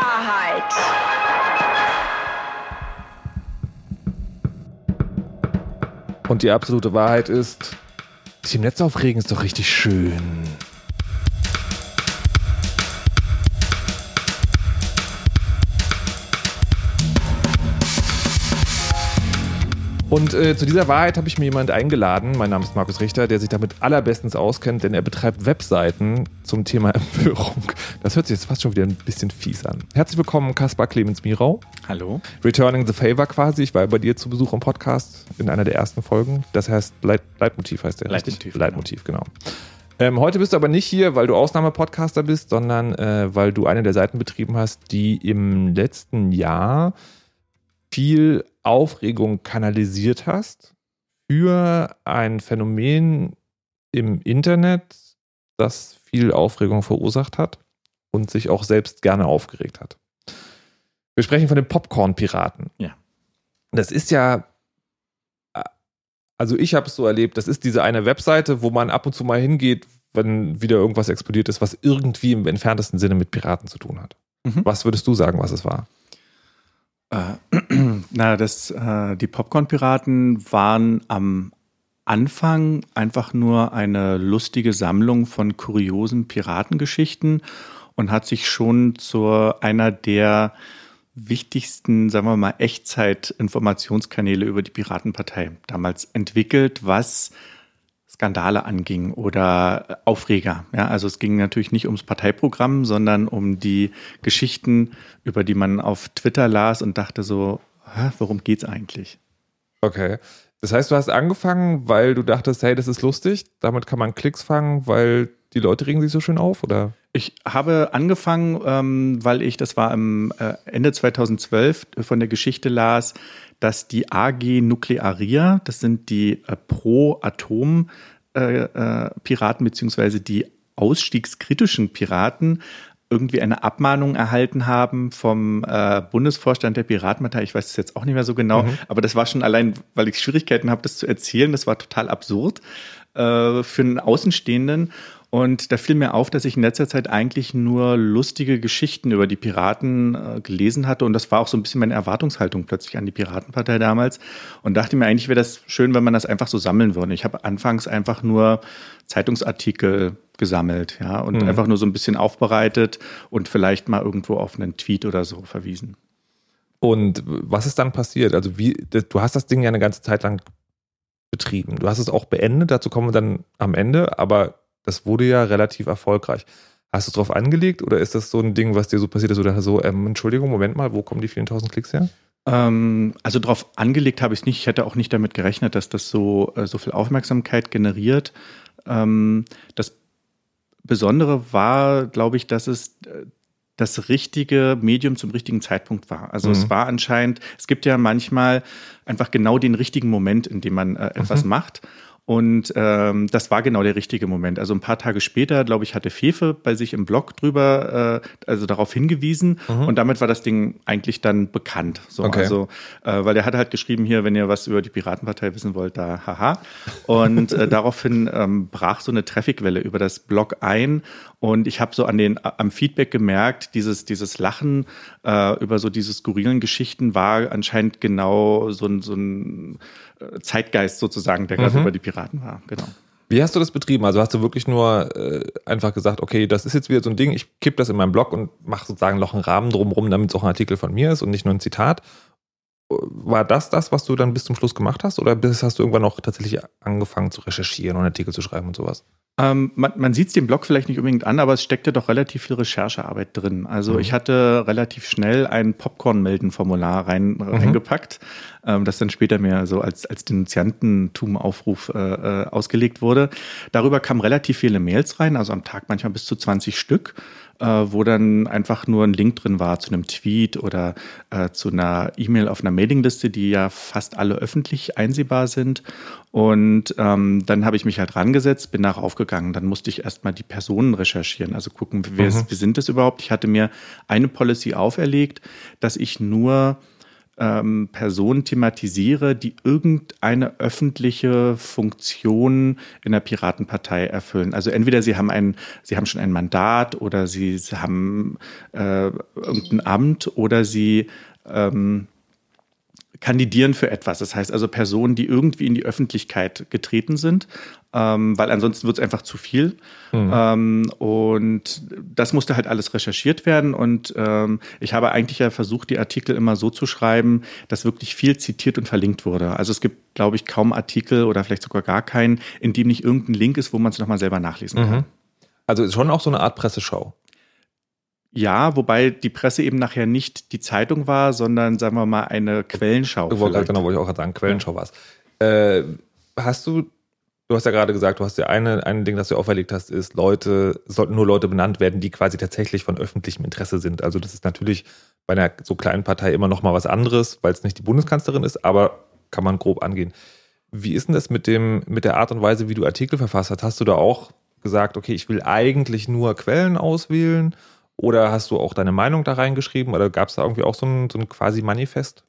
Wahrheit. Und die absolute Wahrheit ist, sich im Netz aufregen ist doch richtig schön. Und äh, zu dieser Wahrheit habe ich mir jemand eingeladen. Mein Name ist Markus Richter, der sich damit allerbestens auskennt, denn er betreibt Webseiten zum Thema Empörung. Das hört sich jetzt fast schon wieder ein bisschen fies an. Herzlich willkommen, Kaspar Clemens Mirau. Hallo. Returning the Favor quasi. Ich war bei dir zu Besuch im Podcast in einer der ersten Folgen. Das heißt, Leit Leitmotiv heißt der. Leitmotiv. Richtig? Leitmotiv, genau. Ähm, heute bist du aber nicht hier, weil du Ausnahmepodcaster bist, sondern äh, weil du eine der Seiten betrieben hast, die im letzten Jahr viel Aufregung kanalisiert hast für ein Phänomen im Internet, das viel Aufregung verursacht hat und sich auch selbst gerne aufgeregt hat. Wir sprechen von den Popcorn-Piraten. Ja. Das ist ja, also ich habe es so erlebt, das ist diese eine Webseite, wo man ab und zu mal hingeht, wenn wieder irgendwas explodiert ist, was irgendwie im entferntesten Sinne mit Piraten zu tun hat. Mhm. Was würdest du sagen, was es war? Äh, na, das, äh, die Popcorn-Piraten waren am Anfang einfach nur eine lustige Sammlung von kuriosen Piratengeschichten und hat sich schon zu einer der wichtigsten, sagen wir mal, Echtzeit-Informationskanäle über die Piratenpartei damals entwickelt, was Skandale anging oder Aufreger. Ja, also es ging natürlich nicht ums Parteiprogramm, sondern um die Geschichten, über die man auf Twitter las und dachte so, hä, worum geht's eigentlich? Okay. Das heißt, du hast angefangen, weil du dachtest, hey, das ist lustig, damit kann man Klicks fangen, weil die Leute regen sich so schön auf, oder? Ich habe angefangen, ähm, weil ich, das war am äh, Ende 2012, von der Geschichte las, dass die AG Nuklearia, das sind die äh, Pro-Atom-Piraten äh, beziehungsweise die ausstiegskritischen Piraten, irgendwie eine Abmahnung erhalten haben vom äh, Bundesvorstand der Piratenpartei. Ich weiß es jetzt auch nicht mehr so genau, mhm. aber das war schon allein, weil ich Schwierigkeiten habe, das zu erzählen. Das war total absurd äh, für einen Außenstehenden. Und da fiel mir auf, dass ich in letzter Zeit eigentlich nur lustige Geschichten über die Piraten äh, gelesen hatte. Und das war auch so ein bisschen meine Erwartungshaltung plötzlich an die Piratenpartei damals. Und dachte mir, eigentlich wäre das schön, wenn man das einfach so sammeln würde. Ich habe anfangs einfach nur Zeitungsartikel gesammelt, ja, und mhm. einfach nur so ein bisschen aufbereitet und vielleicht mal irgendwo auf einen Tweet oder so verwiesen. Und was ist dann passiert? Also wie, du hast das Ding ja eine ganze Zeit lang betrieben. Du hast es auch beendet, dazu kommen wir dann am Ende, aber das wurde ja relativ erfolgreich. Hast du es drauf angelegt oder ist das so ein Ding, was dir so passiert ist oder so, ähm, Entschuldigung, Moment mal, wo kommen die vielen tausend Klicks her? Ähm, also drauf angelegt habe ich es nicht. Ich hätte auch nicht damit gerechnet, dass das so, äh, so viel Aufmerksamkeit generiert. Ähm, das Besondere war, glaube ich, dass es äh, das richtige Medium zum richtigen Zeitpunkt war. Also mhm. es war anscheinend, es gibt ja manchmal einfach genau den richtigen Moment, in dem man äh, etwas mhm. macht. Und ähm, das war genau der richtige Moment. Also ein paar Tage später, glaube ich, hatte Fefe bei sich im Blog drüber, äh, also darauf hingewiesen. Mhm. Und damit war das Ding eigentlich dann bekannt. So, okay. Also, äh, weil er hat halt geschrieben hier, wenn ihr was über die Piratenpartei wissen wollt, da haha. Und äh, daraufhin ähm, brach so eine Trafficwelle über das Blog ein. Und ich habe so an den am Feedback gemerkt, dieses dieses Lachen äh, über so diese skurrilen Geschichten war anscheinend genau so ein so ein Zeitgeist sozusagen, der gerade mhm. über die Piraten war. Genau. Wie hast du das betrieben? Also hast du wirklich nur äh, einfach gesagt, okay, das ist jetzt wieder so ein Ding, ich kipp das in meinem Blog und mache sozusagen noch einen Rahmen drumherum, damit es auch ein Artikel von mir ist und nicht nur ein Zitat? War das das, was du dann bis zum Schluss gemacht hast? Oder hast du irgendwann noch tatsächlich angefangen zu recherchieren und Artikel zu schreiben und sowas? Ähm, man man sieht es dem Blog vielleicht nicht unbedingt an, aber es steckte doch relativ viel Recherchearbeit drin. Also mhm. ich hatte relativ schnell ein Popcorn-Melden-Formular rein, mhm. reingepackt, ähm, das dann später mehr so als, als Denunziantentum-Aufruf äh, äh, ausgelegt wurde. Darüber kamen relativ viele Mails rein, also am Tag manchmal bis zu 20 Stück äh, wo dann einfach nur ein Link drin war zu einem Tweet oder äh, zu einer E-Mail auf einer Mailingliste, die ja fast alle öffentlich einsehbar sind. Und ähm, dann habe ich mich halt rangesetzt, bin nach aufgegangen. Dann musste ich erstmal die Personen recherchieren, also gucken, wer, mhm. wie sind das überhaupt. Ich hatte mir eine Policy auferlegt, dass ich nur ähm, Personen thematisiere, die irgendeine öffentliche Funktion in der Piratenpartei erfüllen. Also entweder sie haben ein, sie haben schon ein Mandat oder sie, sie haben äh, irgendein Amt oder sie ähm, kandidieren für etwas. Das heißt also Personen, die irgendwie in die Öffentlichkeit getreten sind, ähm, weil ansonsten wird es einfach zu viel. Mhm. Ähm, und das musste halt alles recherchiert werden. Und ähm, ich habe eigentlich ja versucht, die Artikel immer so zu schreiben, dass wirklich viel zitiert und verlinkt wurde. Also es gibt, glaube ich, kaum Artikel oder vielleicht sogar gar keinen, in dem nicht irgendein Link ist, wo man es nochmal selber nachlesen kann. Mhm. Also schon auch so eine Art Presseschau. Ja, wobei die Presse eben nachher nicht die Zeitung war, sondern sagen wir mal eine Quellenschau. Ich wollte, genau, wollte ich auch gerade sagen, Quellenschau war es. Äh, hast du, du hast ja gerade gesagt, du hast ja eine, ein Ding, das du auferlegt hast, ist, Leute, sollten nur Leute benannt werden, die quasi tatsächlich von öffentlichem Interesse sind. Also das ist natürlich bei einer so kleinen Partei immer noch mal was anderes, weil es nicht die Bundeskanzlerin ist, aber kann man grob angehen. Wie ist denn das mit dem, mit der Art und Weise, wie du Artikel verfasst hast? Hast du da auch gesagt, okay, ich will eigentlich nur Quellen auswählen? Oder hast du auch deine Meinung da reingeschrieben? Oder gab es da irgendwie auch so ein, so ein quasi Manifest?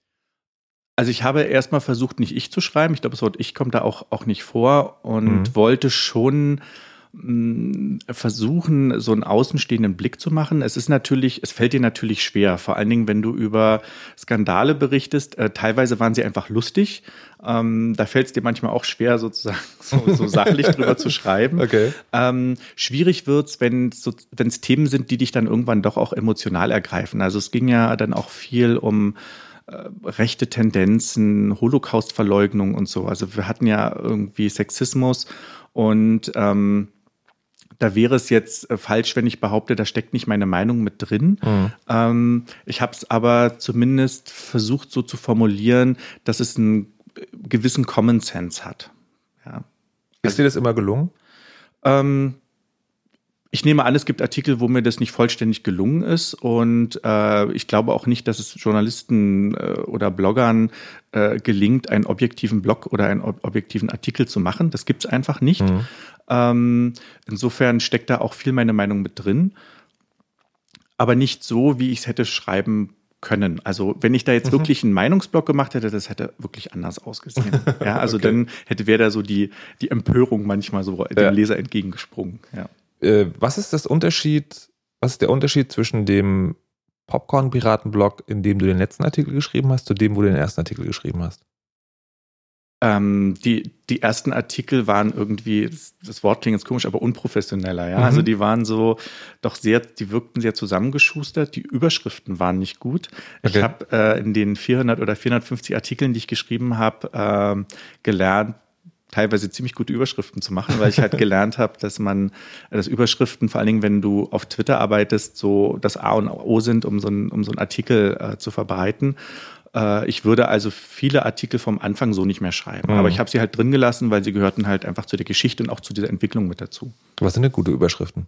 Also ich habe erstmal versucht, nicht ich zu schreiben. Ich glaube, das Wort ich kommt da auch, auch nicht vor und mhm. wollte schon versuchen, so einen außenstehenden Blick zu machen. Es ist natürlich, es fällt dir natürlich schwer, vor allen Dingen, wenn du über Skandale berichtest. Äh, teilweise waren sie einfach lustig. Ähm, da fällt es dir manchmal auch schwer, sozusagen so, so sachlich drüber zu schreiben. Okay. Ähm, schwierig wird's, wenn es so, Themen sind, die dich dann irgendwann doch auch emotional ergreifen. Also es ging ja dann auch viel um äh, rechte Tendenzen, Holocaustverleugnung und so. Also wir hatten ja irgendwie Sexismus und ähm, da wäre es jetzt äh, falsch, wenn ich behaupte, da steckt nicht meine Meinung mit drin. Mhm. Ähm, ich habe es aber zumindest versucht so zu formulieren, dass es einen äh, gewissen Common Sense hat. Ja. Ist dir das immer gelungen? Ähm, ich nehme an, es gibt Artikel, wo mir das nicht vollständig gelungen ist. Und äh, ich glaube auch nicht, dass es Journalisten äh, oder Bloggern äh, gelingt, einen objektiven Blog oder einen ob objektiven Artikel zu machen. Das gibt es einfach nicht. Mhm. Ähm, insofern steckt da auch viel meine Meinung mit drin. Aber nicht so, wie ich es hätte schreiben können. Also wenn ich da jetzt mhm. wirklich einen Meinungsblock gemacht hätte, das hätte wirklich anders ausgesehen. ja, also okay. dann hätte wäre da so die die Empörung manchmal so dem ja. Leser entgegengesprungen. Ja. Äh, was ist das Unterschied? Was ist der Unterschied zwischen dem Popcorn-Piraten-Blog, in dem du den letzten Artikel geschrieben hast, zu dem, wo du den ersten Artikel geschrieben hast? Ähm, die, die ersten Artikel waren irgendwie, das, das Wort klingt jetzt komisch, aber unprofessioneller, ja. Mhm. Also die waren so doch sehr, die wirkten sehr zusammengeschustert, die Überschriften waren nicht gut. Okay. Ich habe äh, in den 400 oder 450 Artikeln, die ich geschrieben habe, äh, gelernt, teilweise ziemlich gute Überschriften zu machen, weil ich halt gelernt habe, dass man, dass Überschriften, vor allen Dingen, wenn du auf Twitter arbeitest, so das A und O sind, um so einen, um so einen Artikel äh, zu verbreiten. Äh, ich würde also viele Artikel vom Anfang so nicht mehr schreiben. Mhm. Aber ich habe sie halt drin gelassen, weil sie gehörten halt einfach zu der Geschichte und auch zu dieser Entwicklung mit dazu. Was sind denn gute Überschriften?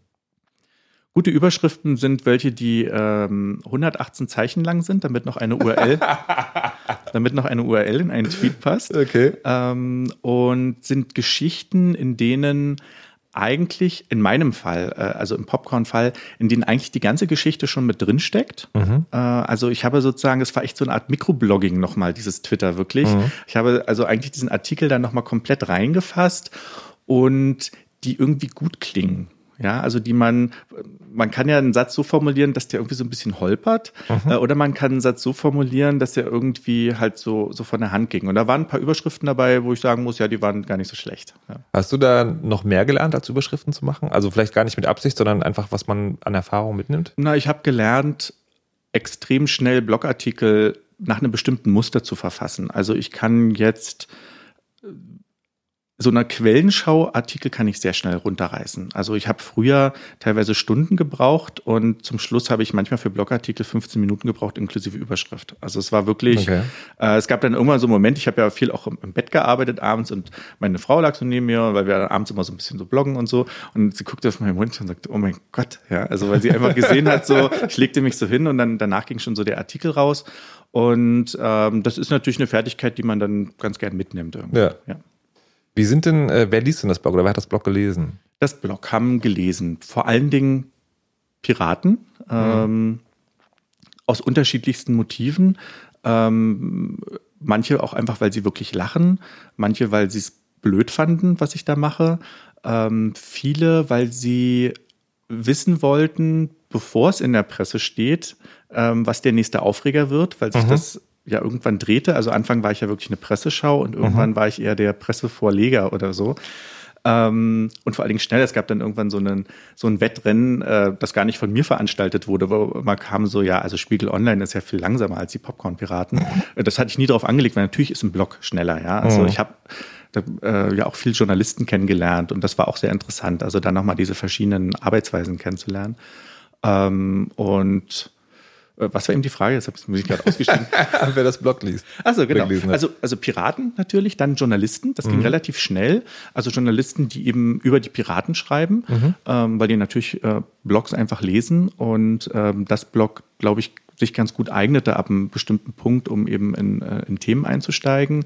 Gute Überschriften sind welche, die ähm, 118 Zeichen lang sind, damit noch eine URL, damit noch eine URL in einen Tweet passt. Okay. Ähm, und sind Geschichten, in denen eigentlich in meinem Fall, äh, also im Popcorn-Fall, in denen eigentlich die ganze Geschichte schon mit drin steckt. Mhm. Äh, also ich habe sozusagen, es war echt so eine Art Mikroblogging nochmal, dieses Twitter wirklich. Mhm. Ich habe also eigentlich diesen Artikel dann nochmal komplett reingefasst und die irgendwie gut klingen. Ja, also die man, man kann ja einen Satz so formulieren, dass der irgendwie so ein bisschen holpert, mhm. äh, oder man kann einen Satz so formulieren, dass der irgendwie halt so, so von der Hand ging. Und da waren ein paar Überschriften dabei, wo ich sagen muss, ja, die waren gar nicht so schlecht. Ja. Hast du da noch mehr gelernt, als Überschriften zu machen? Also vielleicht gar nicht mit Absicht, sondern einfach, was man an Erfahrung mitnimmt? Na, ich habe gelernt, extrem schnell Blogartikel nach einem bestimmten Muster zu verfassen. Also ich kann jetzt so einer Quellenschau-Artikel kann ich sehr schnell runterreißen. Also ich habe früher teilweise Stunden gebraucht und zum Schluss habe ich manchmal für Blogartikel 15 Minuten gebraucht, inklusive Überschrift. Also es war wirklich, okay. äh, es gab dann irgendwann so einen Moment, ich habe ja viel auch im, Bett gearbeitet abends und meine Frau lag so neben mir, weil wir abends immer so ein bisschen so bloggen und so und sie guckte auf meinen Mund und sagte, oh mein Gott, ja, also weil sie einfach gesehen hat, so, ich legte mich so hin und dann danach ging schon so der Artikel raus und ähm, das ist natürlich eine Fertigkeit, die man dann ganz gern mitnimmt. Irgendwie. Ja. ja. Wie sind denn, äh, wer liest denn das Blog oder wer hat das Blog gelesen? Das Blog haben gelesen vor allen Dingen Piraten mhm. ähm, aus unterschiedlichsten Motiven. Ähm, manche auch einfach, weil sie wirklich lachen, manche, weil sie es blöd fanden, was ich da mache. Ähm, viele, weil sie wissen wollten, bevor es in der Presse steht, ähm, was der nächste Aufreger wird, weil sich mhm. das ja irgendwann drehte. Also Anfang war ich ja wirklich eine Presseschau und irgendwann mhm. war ich eher der Pressevorleger oder so. Ähm, und vor allen Dingen schnell. Es gab dann irgendwann so, einen, so ein Wettrennen, äh, das gar nicht von mir veranstaltet wurde, wo man kam so, ja, also Spiegel Online ist ja viel langsamer als die Popcorn-Piraten. das hatte ich nie darauf angelegt, weil natürlich ist ein Blog schneller, ja. Also mhm. ich habe äh, ja auch viele Journalisten kennengelernt und das war auch sehr interessant, also dann nochmal diese verschiedenen Arbeitsweisen kennenzulernen. Ähm, und was war eben die Frage? Jetzt habe ich gerade ausgeschrieben. Wer das Blog liest. Also genau. Also, also Piraten natürlich, dann Journalisten. Das mhm. ging relativ schnell. Also Journalisten, die eben über die Piraten schreiben, mhm. ähm, weil die natürlich äh, Blogs einfach lesen und ähm, das Blog, glaube ich, sich ganz gut eignete ab einem bestimmten Punkt, um eben in, äh, in Themen einzusteigen.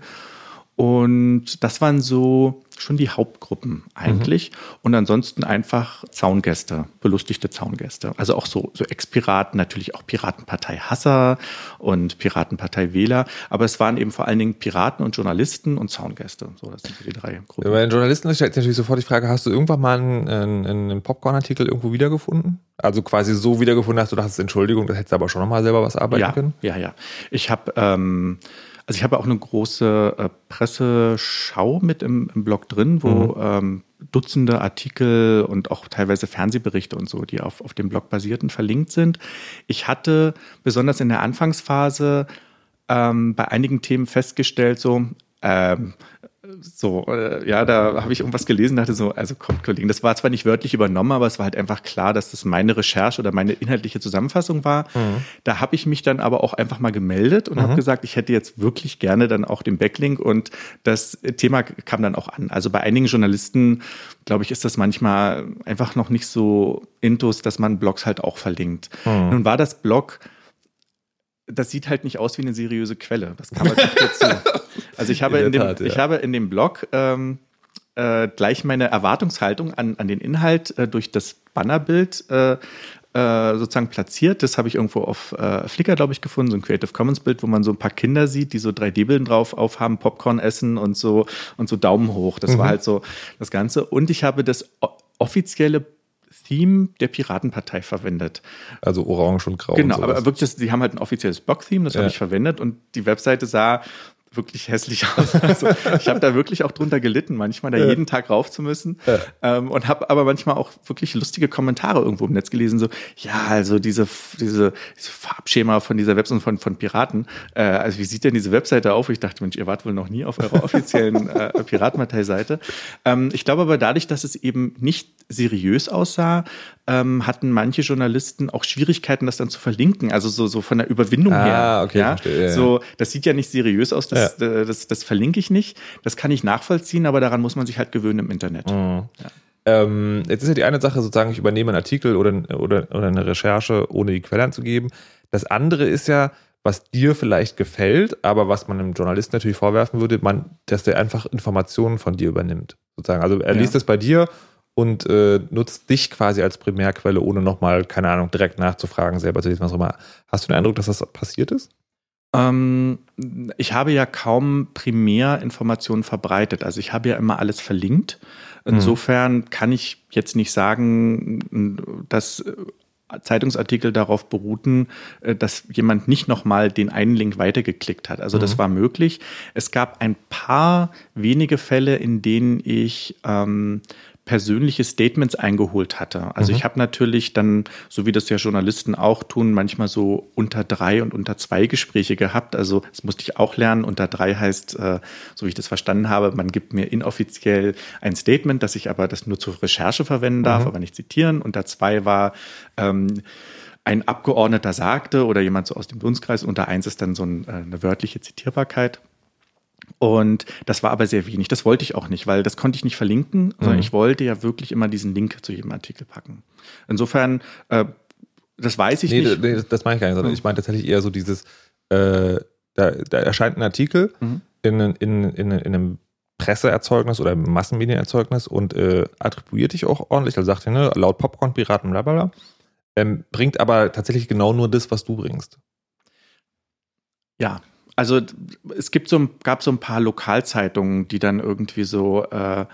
Und das waren so schon die Hauptgruppen eigentlich. Mhm. Und ansonsten einfach Zaungäste, belustigte Zaungäste. Also auch so, so Ex-Piraten, natürlich auch Piratenpartei Hasser und Piratenpartei Wähler. Aber es waren eben vor allen Dingen Piraten und Journalisten und Zaungäste. So, das sind so die drei Gruppen. Bei den Journalisten stellt sich natürlich sofort die Frage, hast du irgendwann mal einen, einen Popcorn-Artikel irgendwo wiedergefunden? Also quasi so wiedergefunden, dass du dachtest, Entschuldigung, das hättest du aber schon nochmal selber was arbeiten ja, können? Ja, ja. Ich habe... Ähm, also ich habe auch eine große äh, Presseschau mit im, im Blog drin, wo mhm. ähm, Dutzende Artikel und auch teilweise Fernsehberichte und so, die auf, auf dem Blog basierten, verlinkt sind. Ich hatte besonders in der Anfangsphase ähm, bei einigen Themen festgestellt, so, ähm, so, äh, ja, da habe ich irgendwas gelesen, dachte so, also kommt, Kollegen, das war zwar nicht wörtlich übernommen, aber es war halt einfach klar, dass das meine Recherche oder meine inhaltliche Zusammenfassung war. Mhm. Da habe ich mich dann aber auch einfach mal gemeldet und mhm. habe gesagt, ich hätte jetzt wirklich gerne dann auch den Backlink und das Thema kam dann auch an. Also bei einigen Journalisten, glaube ich, ist das manchmal einfach noch nicht so intus, dass man Blogs halt auch verlinkt. Mhm. Nun war das Blog das sieht halt nicht aus wie eine seriöse Quelle. Das kann man nicht dazu. Also ich habe in, in dem, Tat, ja. ich habe in dem Blog ähm, äh, gleich meine Erwartungshaltung an, an den Inhalt äh, durch das Bannerbild äh, äh sozusagen platziert. Das habe ich irgendwo auf äh, Flickr, glaube ich, gefunden, so ein Creative Commons Bild, wo man so ein paar Kinder sieht, die so 3D-Bilden drauf aufhaben, Popcorn essen und so und so Daumen hoch. Das mhm. war halt so das Ganze. Und ich habe das offizielle Theme der Piratenpartei verwendet. Also orange und grau. Genau, aber wirklich, die haben halt ein offizielles Blog-Theme, das ja. habe ich verwendet und die Webseite sah wirklich hässlich aus. Also ich habe da wirklich auch drunter gelitten, manchmal da ja. jeden Tag rauf zu müssen. Ja. Ähm, und habe aber manchmal auch wirklich lustige Kommentare irgendwo im Netz gelesen, so, ja, also diese, diese, diese Farbschema von dieser Webseite von, von Piraten, äh, also wie sieht denn diese Webseite auf? Ich dachte, Mensch, ihr wart wohl noch nie auf eurer offiziellen äh, Piratenpartei-Seite. Ähm, ich glaube aber dadurch, dass es eben nicht seriös aussah, ähm, hatten manche Journalisten auch Schwierigkeiten, das dann zu verlinken. Also so, so von der Überwindung ah, her. Okay, ja? ja? So, das sieht ja nicht seriös aus, das, ja. das, das, das, verlinke ich nicht. Das kann ich nachvollziehen, aber daran muss man sich halt gewöhnen im Internet. Mhm. Ja. Ähm, jetzt ist ja die eine Sache sozusagen, ich übernehme einen Artikel oder, oder, oder eine Recherche, ohne die Quelle anzugeben. Das andere ist ja, was dir vielleicht gefällt, aber was man einem Journalisten natürlich vorwerfen würde, man, dass der einfach Informationen von dir übernimmt. Sozusagen. Also er liest das bei dir und äh, nutzt dich quasi als Primärquelle, ohne nochmal, keine Ahnung, direkt nachzufragen, selber zu lesen, was auch immer. Hast du den Eindruck, dass das passiert ist? Ähm, ich habe ja kaum Primärinformationen verbreitet. Also ich habe ja immer alles verlinkt. Insofern hm. kann ich jetzt nicht sagen, dass Zeitungsartikel darauf beruhten, äh, dass jemand nicht nochmal den einen Link weitergeklickt hat. Also das mhm. war möglich. Es gab ein paar wenige Fälle, in denen ich ähm, persönliche Statements eingeholt hatte. Also mhm. ich habe natürlich dann, so wie das ja Journalisten auch tun, manchmal so unter drei und unter zwei Gespräche gehabt. Also das musste ich auch lernen. Unter drei heißt, äh, so wie ich das verstanden habe, man gibt mir inoffiziell ein Statement, dass ich aber das nur zur Recherche verwenden darf, mhm. aber nicht zitieren. Unter zwei war ähm, ein Abgeordneter sagte oder jemand so aus dem Dunstkreis. Unter eins ist dann so ein, äh, eine wörtliche Zitierbarkeit. Und das war aber sehr wenig. Das wollte ich auch nicht, weil das konnte ich nicht verlinken, sondern mhm. ich wollte ja wirklich immer diesen Link zu jedem Artikel packen. Insofern, äh, das weiß ich nee, nicht. Nee, das meine ich gar nicht, sondern mhm. ich meine tatsächlich eher so dieses, äh, da, da, erscheint ein Artikel mhm. in, in, in, in einem Presseerzeugnis oder Massenmedienerzeugnis und äh, attribuiert dich auch ordentlich, also sagt er, ne, laut Popcorn-Piraten, bla bla bla, ähm, bringt aber tatsächlich genau nur das, was du bringst. Ja, also es gibt so, gab so ein paar Lokalzeitungen, die dann irgendwie so äh,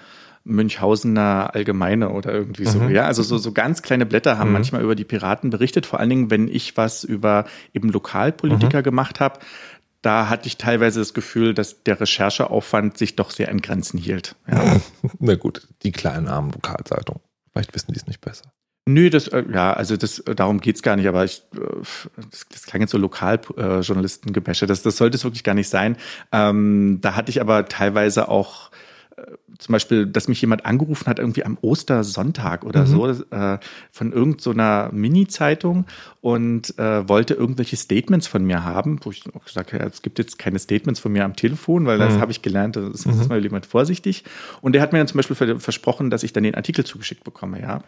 Münchhausener Allgemeine oder irgendwie so, mhm. ja. Also so, so ganz kleine Blätter haben mhm. manchmal über die Piraten berichtet, vor allen Dingen, wenn ich was über eben Lokalpolitiker mhm. gemacht habe. Da hatte ich teilweise das Gefühl, dass der Rechercheaufwand sich doch sehr an Grenzen hielt. Ja. Na gut, die kleinen armen Lokalzeitungen. Vielleicht wissen die es nicht besser. Nö, das, äh, ja, also das, äh, darum geht's gar nicht, aber ich, äh, das, das klang jetzt so Lokaljournalistengebäsche, das, das sollte es wirklich gar nicht sein. Ähm, da hatte ich aber teilweise auch zum Beispiel, dass mich jemand angerufen hat, irgendwie am Ostersonntag oder mhm. so, äh, von irgendeiner so Mini-Zeitung und äh, wollte irgendwelche Statements von mir haben, wo ich auch gesagt habe, ja, es gibt jetzt keine Statements von mir am Telefon, weil das mhm. habe ich gelernt, das ist mhm. mal jemand vorsichtig. Und der hat mir dann zum Beispiel versprochen, dass ich dann den Artikel zugeschickt bekomme, ja.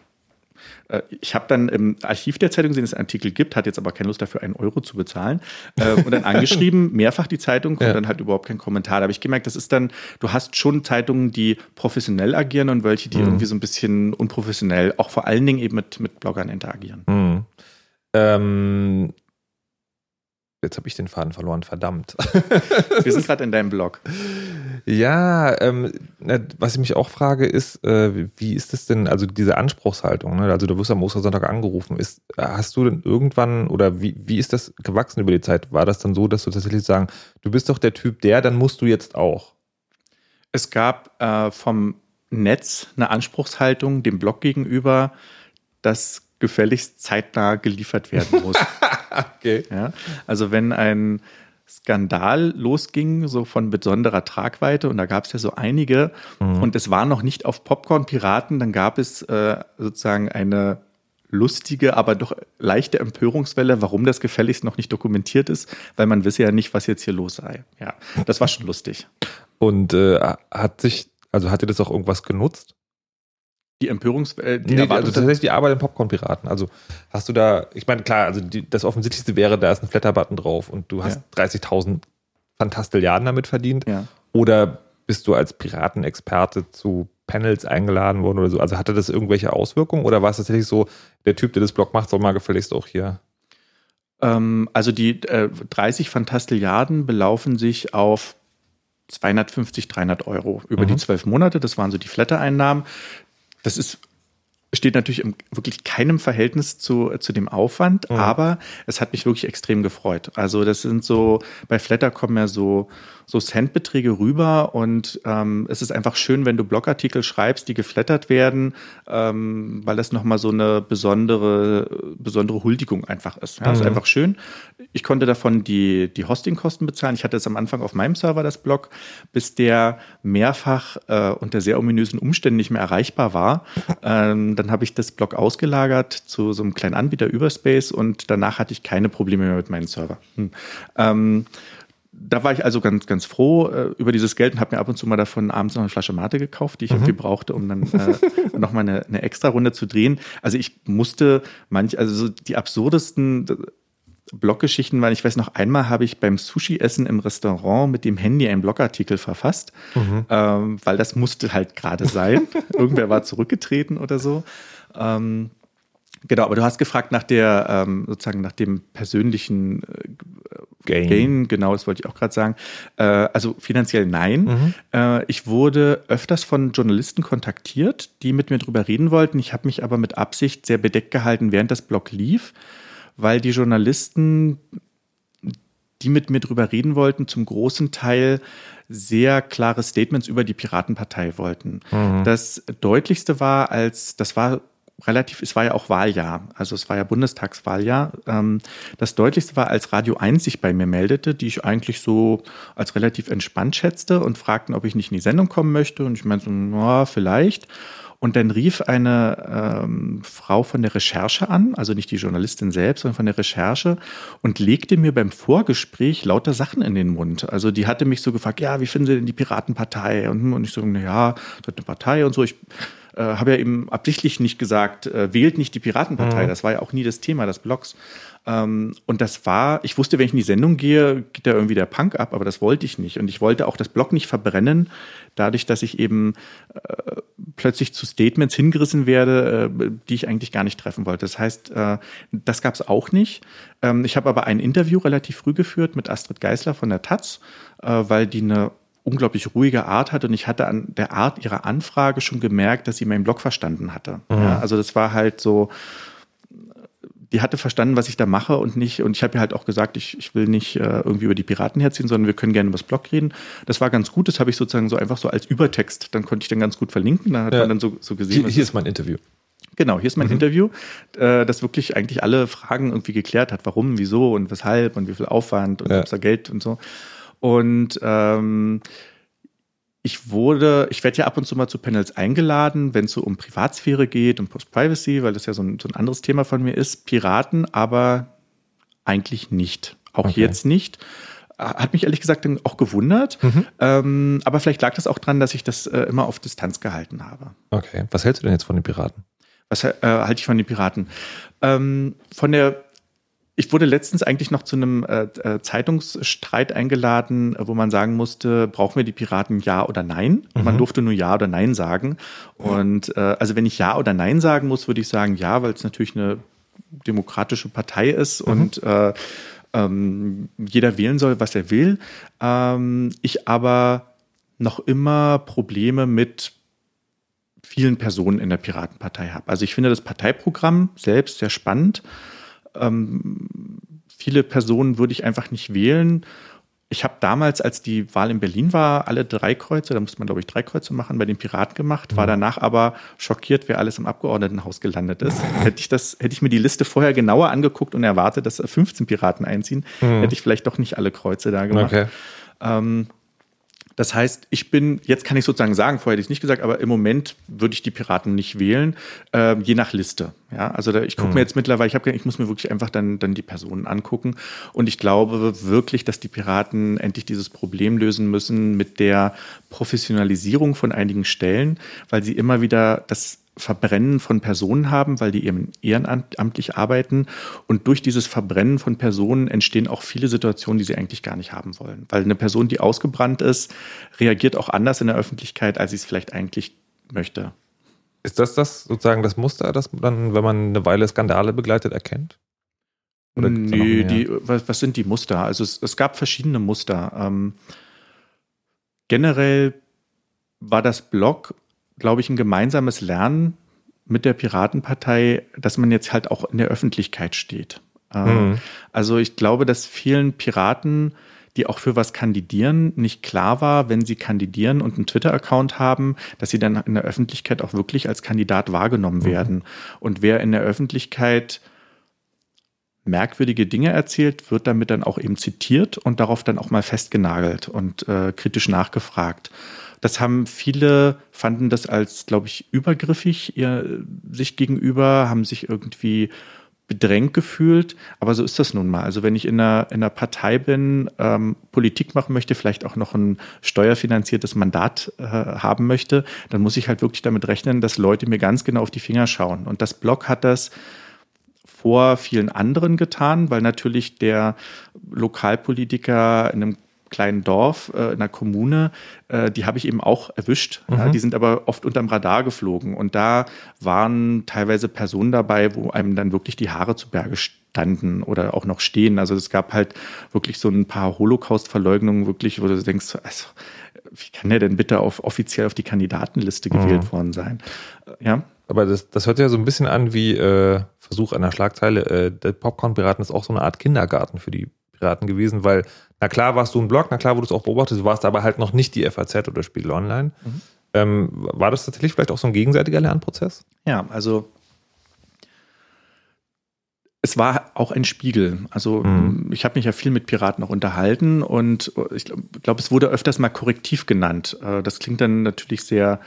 Äh, ich habe dann im Archiv der Zeitung gesehen, dass es einen Artikel gibt, hat jetzt aber keine Lust dafür, einen Euro zu bezahlen. Äh, und dann angeschrieben, mehrfach die Zeitung, kommt ja. dann halt überhaupt kein Kommentar. Da habe ich gemerkt, das ist dann, du hast schon Zeitungen, die professionell agieren und welche, die mhm. irgendwie so ein bisschen unprofessionell, auch vor allen Dingen eben mit, mit Bloggern interagieren. Mhm. Ähm, Jetzt habe ich den Faden verloren, verdammt. Wir sind gerade in deinem Blog. Ja, ähm, was ich mich auch frage, ist, äh, wie ist das denn, also diese Anspruchshaltung, ne? also du wirst am Ostersonntag angerufen, ist, hast du denn irgendwann oder wie, wie ist das gewachsen über die Zeit? War das dann so, dass du tatsächlich sagen, du bist doch der Typ der, dann musst du jetzt auch? Es gab äh, vom Netz eine Anspruchshaltung dem Blog gegenüber, dass gefälligst zeitnah geliefert werden muss. okay. Ja, also wenn ein Skandal losging, so von besonderer Tragweite, und da gab es ja so einige, mhm. und es war noch nicht auf Popcorn-Piraten, dann gab es äh, sozusagen eine lustige, aber doch leichte Empörungswelle, warum das gefälligst noch nicht dokumentiert ist, weil man wisse ja nicht, was jetzt hier los sei. Ja, das war schon lustig. Und äh, hat sich, also hat dir das auch irgendwas genutzt? Die Empörungs... Äh, die nee, also tatsächlich die Arbeit im Popcorn-Piraten. Also hast du da, ich meine, klar, also die, das Offensichtlichste wäre, da ist ein Flatter-Button drauf und du hast ja. 30.000 Fantastilliarden damit verdient. Ja. Oder bist du als Piratenexperte zu Panels eingeladen worden oder so? Also hatte das irgendwelche Auswirkungen oder war es tatsächlich so, der Typ, der das Blog macht, soll mal gefälligst auch hier? Ähm, also die äh, 30 Fantastilliarden belaufen sich auf 250, 300 Euro über mhm. die zwölf Monate. Das waren so die Flatter-Einnahmen. Das ist steht natürlich im wirklich keinem Verhältnis zu, zu dem Aufwand, mhm. aber es hat mich wirklich extrem gefreut. Also das sind so, bei Flatter kommen ja so so Centbeträge rüber und ähm, es ist einfach schön, wenn du Blogartikel schreibst, die geflattert werden, ähm, weil das nochmal so eine besondere, besondere Huldigung einfach ist. Ja, mhm. ist einfach schön. Ich konnte davon die, die Hostingkosten bezahlen. Ich hatte es am Anfang auf meinem Server, das Blog, bis der mehrfach äh, unter sehr ominösen Umständen nicht mehr erreichbar war. Ähm, dann habe ich das Blog ausgelagert zu so einem kleinen Anbieter Überspace und danach hatte ich keine Probleme mehr mit meinem Server. Hm. Ähm, da war ich also ganz, ganz froh äh, über dieses Geld und habe mir ab und zu mal davon abends noch eine Flasche Mate gekauft, die ich mhm. irgendwie brauchte, um dann äh, nochmal eine, eine extra Runde zu drehen. Also ich musste manch, also so die absurdesten Bloggeschichten weil ich weiß noch, einmal habe ich beim Sushi-Essen im Restaurant mit dem Handy einen Blogartikel verfasst, mhm. ähm, weil das musste halt gerade sein. Irgendwer war zurückgetreten oder so. Ähm, Genau, aber du hast gefragt nach der, ähm, sozusagen nach dem persönlichen äh, Gain. Gain. Genau, das wollte ich auch gerade sagen. Äh, also finanziell nein. Mhm. Äh, ich wurde öfters von Journalisten kontaktiert, die mit mir drüber reden wollten. Ich habe mich aber mit Absicht sehr bedeckt gehalten, während das Blog lief, weil die Journalisten, die mit mir drüber reden wollten, zum großen Teil sehr klare Statements über die Piratenpartei wollten. Mhm. Das deutlichste war, als das war relativ, es war ja auch Wahljahr, also es war ja Bundestagswahljahr. Ähm, das deutlichste war, als Radio 1 sich bei mir meldete, die ich eigentlich so als relativ entspannt schätzte und fragten, ob ich nicht in die Sendung kommen möchte. Und ich meinte so, ja, vielleicht. Und dann rief eine ähm, Frau von der Recherche an, also nicht die Journalistin selbst, sondern von der Recherche und legte mir beim Vorgespräch lauter Sachen in den Mund. Also die hatte mich so gefragt, ja, wie finden Sie denn die Piratenpartei? Und, und ich so, na ja, das ist eine Partei und so. Ich äh, habe ja eben absichtlich nicht gesagt, äh, wählt nicht die Piratenpartei. Mhm. Das war ja auch nie das Thema des Blogs. Ähm, und das war, ich wusste, wenn ich in die Sendung gehe, geht da irgendwie der Punk ab, aber das wollte ich nicht. Und ich wollte auch das Blog nicht verbrennen, dadurch, dass ich eben äh, plötzlich zu Statements hingerissen werde, äh, die ich eigentlich gar nicht treffen wollte. Das heißt, äh, das gab es auch nicht. Ähm, ich habe aber ein Interview relativ früh geführt mit Astrid Geisler von der Taz, äh, weil die eine unglaublich ruhige Art hat und ich hatte an der Art ihrer Anfrage schon gemerkt, dass sie meinen Blog verstanden hatte. Mhm. Ja, also das war halt so, die hatte verstanden, was ich da mache und nicht, und ich habe ihr halt auch gesagt, ich, ich will nicht äh, irgendwie über die Piraten herziehen, sondern wir können gerne über das Blog reden. Das war ganz gut, das habe ich sozusagen so einfach so als Übertext, dann konnte ich dann ganz gut verlinken, da hat ja. man dann so, so gesehen. Hier, hier ist mein Interview. Genau, hier ist mein mhm. Interview, äh, das wirklich eigentlich alle Fragen irgendwie geklärt hat, warum, wieso und weshalb und wie viel Aufwand und ja. ob es da Geld und so. Und ähm, ich wurde, ich werde ja ab und zu mal zu Panels eingeladen, wenn es so um Privatsphäre geht, um Post-Privacy, weil das ja so ein, so ein anderes Thema von mir ist. Piraten aber eigentlich nicht. Auch okay. jetzt nicht. Hat mich ehrlich gesagt auch gewundert. Mhm. Ähm, aber vielleicht lag das auch dran, dass ich das äh, immer auf Distanz gehalten habe. Okay. Was hältst du denn jetzt von den Piraten? Was äh, halte ich von den Piraten? Ähm, von der ich wurde letztens eigentlich noch zu einem äh, äh, Zeitungsstreit eingeladen, wo man sagen musste, brauchen wir die Piraten ja oder nein? Mhm. Man durfte nur ja oder nein sagen. Und äh, also wenn ich ja oder nein sagen muss, würde ich sagen ja, weil es natürlich eine demokratische Partei ist mhm. und äh, ähm, jeder wählen soll, was er will. Ähm, ich aber noch immer Probleme mit vielen Personen in der Piratenpartei habe. Also ich finde das Parteiprogramm selbst sehr spannend. Ähm, viele Personen würde ich einfach nicht wählen. Ich habe damals, als die Wahl in Berlin war, alle drei Kreuze, da musste man, glaube ich, drei Kreuze machen, bei den Piraten gemacht, war mhm. danach aber schockiert, wer alles im Abgeordnetenhaus gelandet ist. hätte ich das, hätte ich mir die Liste vorher genauer angeguckt und erwartet, dass 15 Piraten einziehen, mhm. hätte ich vielleicht doch nicht alle Kreuze da gemacht. Okay. Ähm, das heißt, ich bin, jetzt kann ich sozusagen sagen, vorher hätte ich es nicht gesagt, aber im Moment würde ich die Piraten nicht wählen, äh, je nach Liste. Ja, also da, ich gucke mhm. mir jetzt mittlerweile, ich, hab, ich muss mir wirklich einfach dann, dann die Personen angucken. Und ich glaube wirklich, dass die Piraten endlich dieses Problem lösen müssen mit der Professionalisierung von einigen Stellen, weil sie immer wieder das Verbrennen von Personen haben, weil die eben ehrenamtlich arbeiten. Und durch dieses Verbrennen von Personen entstehen auch viele Situationen, die sie eigentlich gar nicht haben wollen. Weil eine Person, die ausgebrannt ist, reagiert auch anders in der Öffentlichkeit, als sie es vielleicht eigentlich möchte. Ist das das sozusagen das Muster, das dann, wenn man eine Weile Skandale begleitet, erkennt? Oder nee, die, was, was, sind die Muster? Also es, es gab verschiedene Muster. Ähm, generell war das Blog glaube ich, ein gemeinsames Lernen mit der Piratenpartei, dass man jetzt halt auch in der Öffentlichkeit steht. Ähm, mhm. Also ich glaube, dass vielen Piraten, die auch für was kandidieren, nicht klar war, wenn sie kandidieren und einen Twitter-Account haben, dass sie dann in der Öffentlichkeit auch wirklich als Kandidat wahrgenommen mhm. werden. Und wer in der Öffentlichkeit merkwürdige Dinge erzählt, wird damit dann auch eben zitiert und darauf dann auch mal festgenagelt und äh, kritisch nachgefragt. Das haben viele, fanden das als, glaube ich, übergriffig ihr, sich gegenüber, haben sich irgendwie bedrängt gefühlt. Aber so ist das nun mal. Also wenn ich in einer, in einer Partei bin, ähm, Politik machen möchte, vielleicht auch noch ein steuerfinanziertes Mandat äh, haben möchte, dann muss ich halt wirklich damit rechnen, dass Leute mir ganz genau auf die Finger schauen. Und das Blog hat das vor vielen anderen getan, weil natürlich der Lokalpolitiker in einem kleinen Dorf, äh, in einer Kommune, äh, die habe ich eben auch erwischt. Mhm. Ja, die sind aber oft unterm Radar geflogen. Und da waren teilweise Personen dabei, wo einem dann wirklich die Haare zu Berge standen oder auch noch stehen. Also es gab halt wirklich so ein paar Holocaust-Verleugnungen, wirklich, wo du denkst, also, wie kann der denn bitte auf, offiziell auf die Kandidatenliste gewählt mhm. worden sein? Ja. Aber das, das hört ja so ein bisschen an wie äh, Versuch einer Schlagzeile. Äh, der Popcorn-Piraten ist auch so eine Art Kindergarten für die Piraten gewesen, weil na klar warst du ein Blog, na klar wurdest du auch beobachtet, du warst aber halt noch nicht die FAZ oder Spiegel Online. Mhm. Ähm, war das tatsächlich vielleicht auch so ein gegenseitiger Lernprozess? Ja, also es war auch ein Spiegel. Also mhm. ich habe mich ja viel mit Piraten auch unterhalten und ich glaube, glaub, es wurde öfters mal korrektiv genannt. Äh, das klingt dann natürlich sehr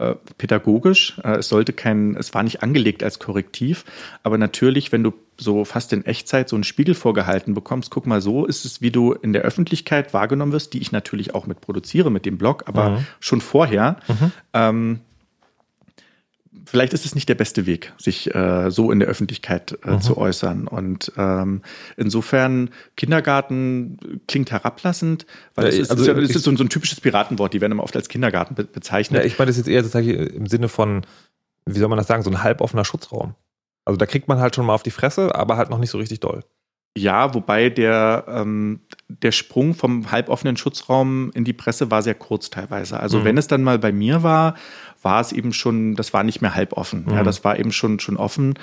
äh, pädagogisch. Äh, es sollte kein, es war nicht angelegt als Korrektiv, aber natürlich, wenn du so fast in Echtzeit so einen Spiegel vorgehalten bekommst, guck mal, so ist es, wie du in der Öffentlichkeit wahrgenommen wirst, die ich natürlich auch mit produziere mit dem Blog, aber mhm. schon vorher. Mhm. Ähm, vielleicht ist es nicht der beste Weg, sich äh, so in der Öffentlichkeit äh, mhm. zu äußern. Und ähm, insofern, Kindergarten klingt herablassend, weil ja, es ist, also, ist, ist so, so, ein typisches Piratenwort, die werden immer oft als Kindergarten be bezeichnet. Ja, ich meine das jetzt eher sozusagen im Sinne von, wie soll man das sagen, so ein halboffener Schutzraum. Also da kriegt man halt schon mal auf die Fresse, aber halt noch nicht so richtig doll. Ja, wobei der, ähm, der Sprung vom halboffenen Schutzraum in die Presse war sehr kurz teilweise. Also mhm. wenn es dann mal bei mir war, war es eben schon, das war nicht mehr halboffen. Mhm. Ja, das war eben schon, schon offen,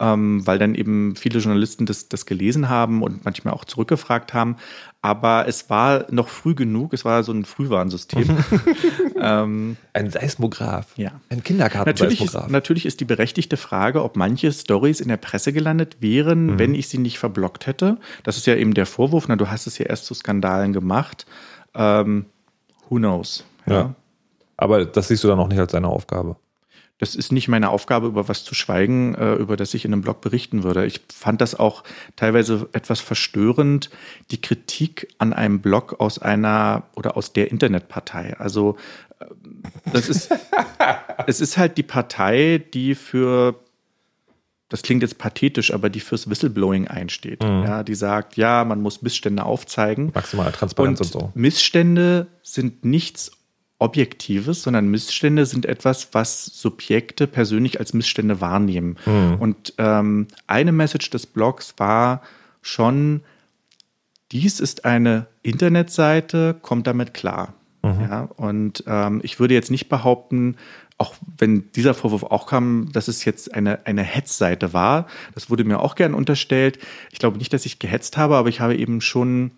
ähm, weil dann eben viele Journalisten das, das gelesen haben und manchmal auch zurückgefragt haben. Aber es war noch früh genug, es war so ein Frühwarnsystem. ähm, ein Seismograph. Ja. Ein Kindergarten-Seismograph. Natürlich, natürlich ist die berechtigte Frage, ob manche Stories in der Presse gelandet wären, mhm. wenn ich sie nicht verblockt hätte. Das ist ja eben der Vorwurf, na, du hast es ja erst zu Skandalen gemacht. Ähm, who knows? ja. ja. Aber das siehst du dann auch nicht als deine Aufgabe. Das ist nicht meine Aufgabe, über was zu schweigen, äh, über das ich in einem Blog berichten würde. Ich fand das auch teilweise etwas verstörend, die Kritik an einem Blog aus einer oder aus der Internetpartei. Also äh, das ist, es ist halt die Partei, die für das klingt jetzt pathetisch, aber die fürs Whistleblowing einsteht. Mhm. Ja, die sagt, ja, man muss Missstände aufzeigen. Maximale Transparenz und, und so. Missstände sind nichts Objektives, sondern Missstände sind etwas, was Subjekte persönlich als Missstände wahrnehmen. Mhm. Und ähm, eine Message des Blogs war schon, dies ist eine Internetseite, kommt damit klar. Mhm. Ja, und ähm, ich würde jetzt nicht behaupten, auch wenn dieser Vorwurf auch kam, dass es jetzt eine, eine Hetzseite war. Das wurde mir auch gern unterstellt. Ich glaube nicht, dass ich gehetzt habe, aber ich habe eben schon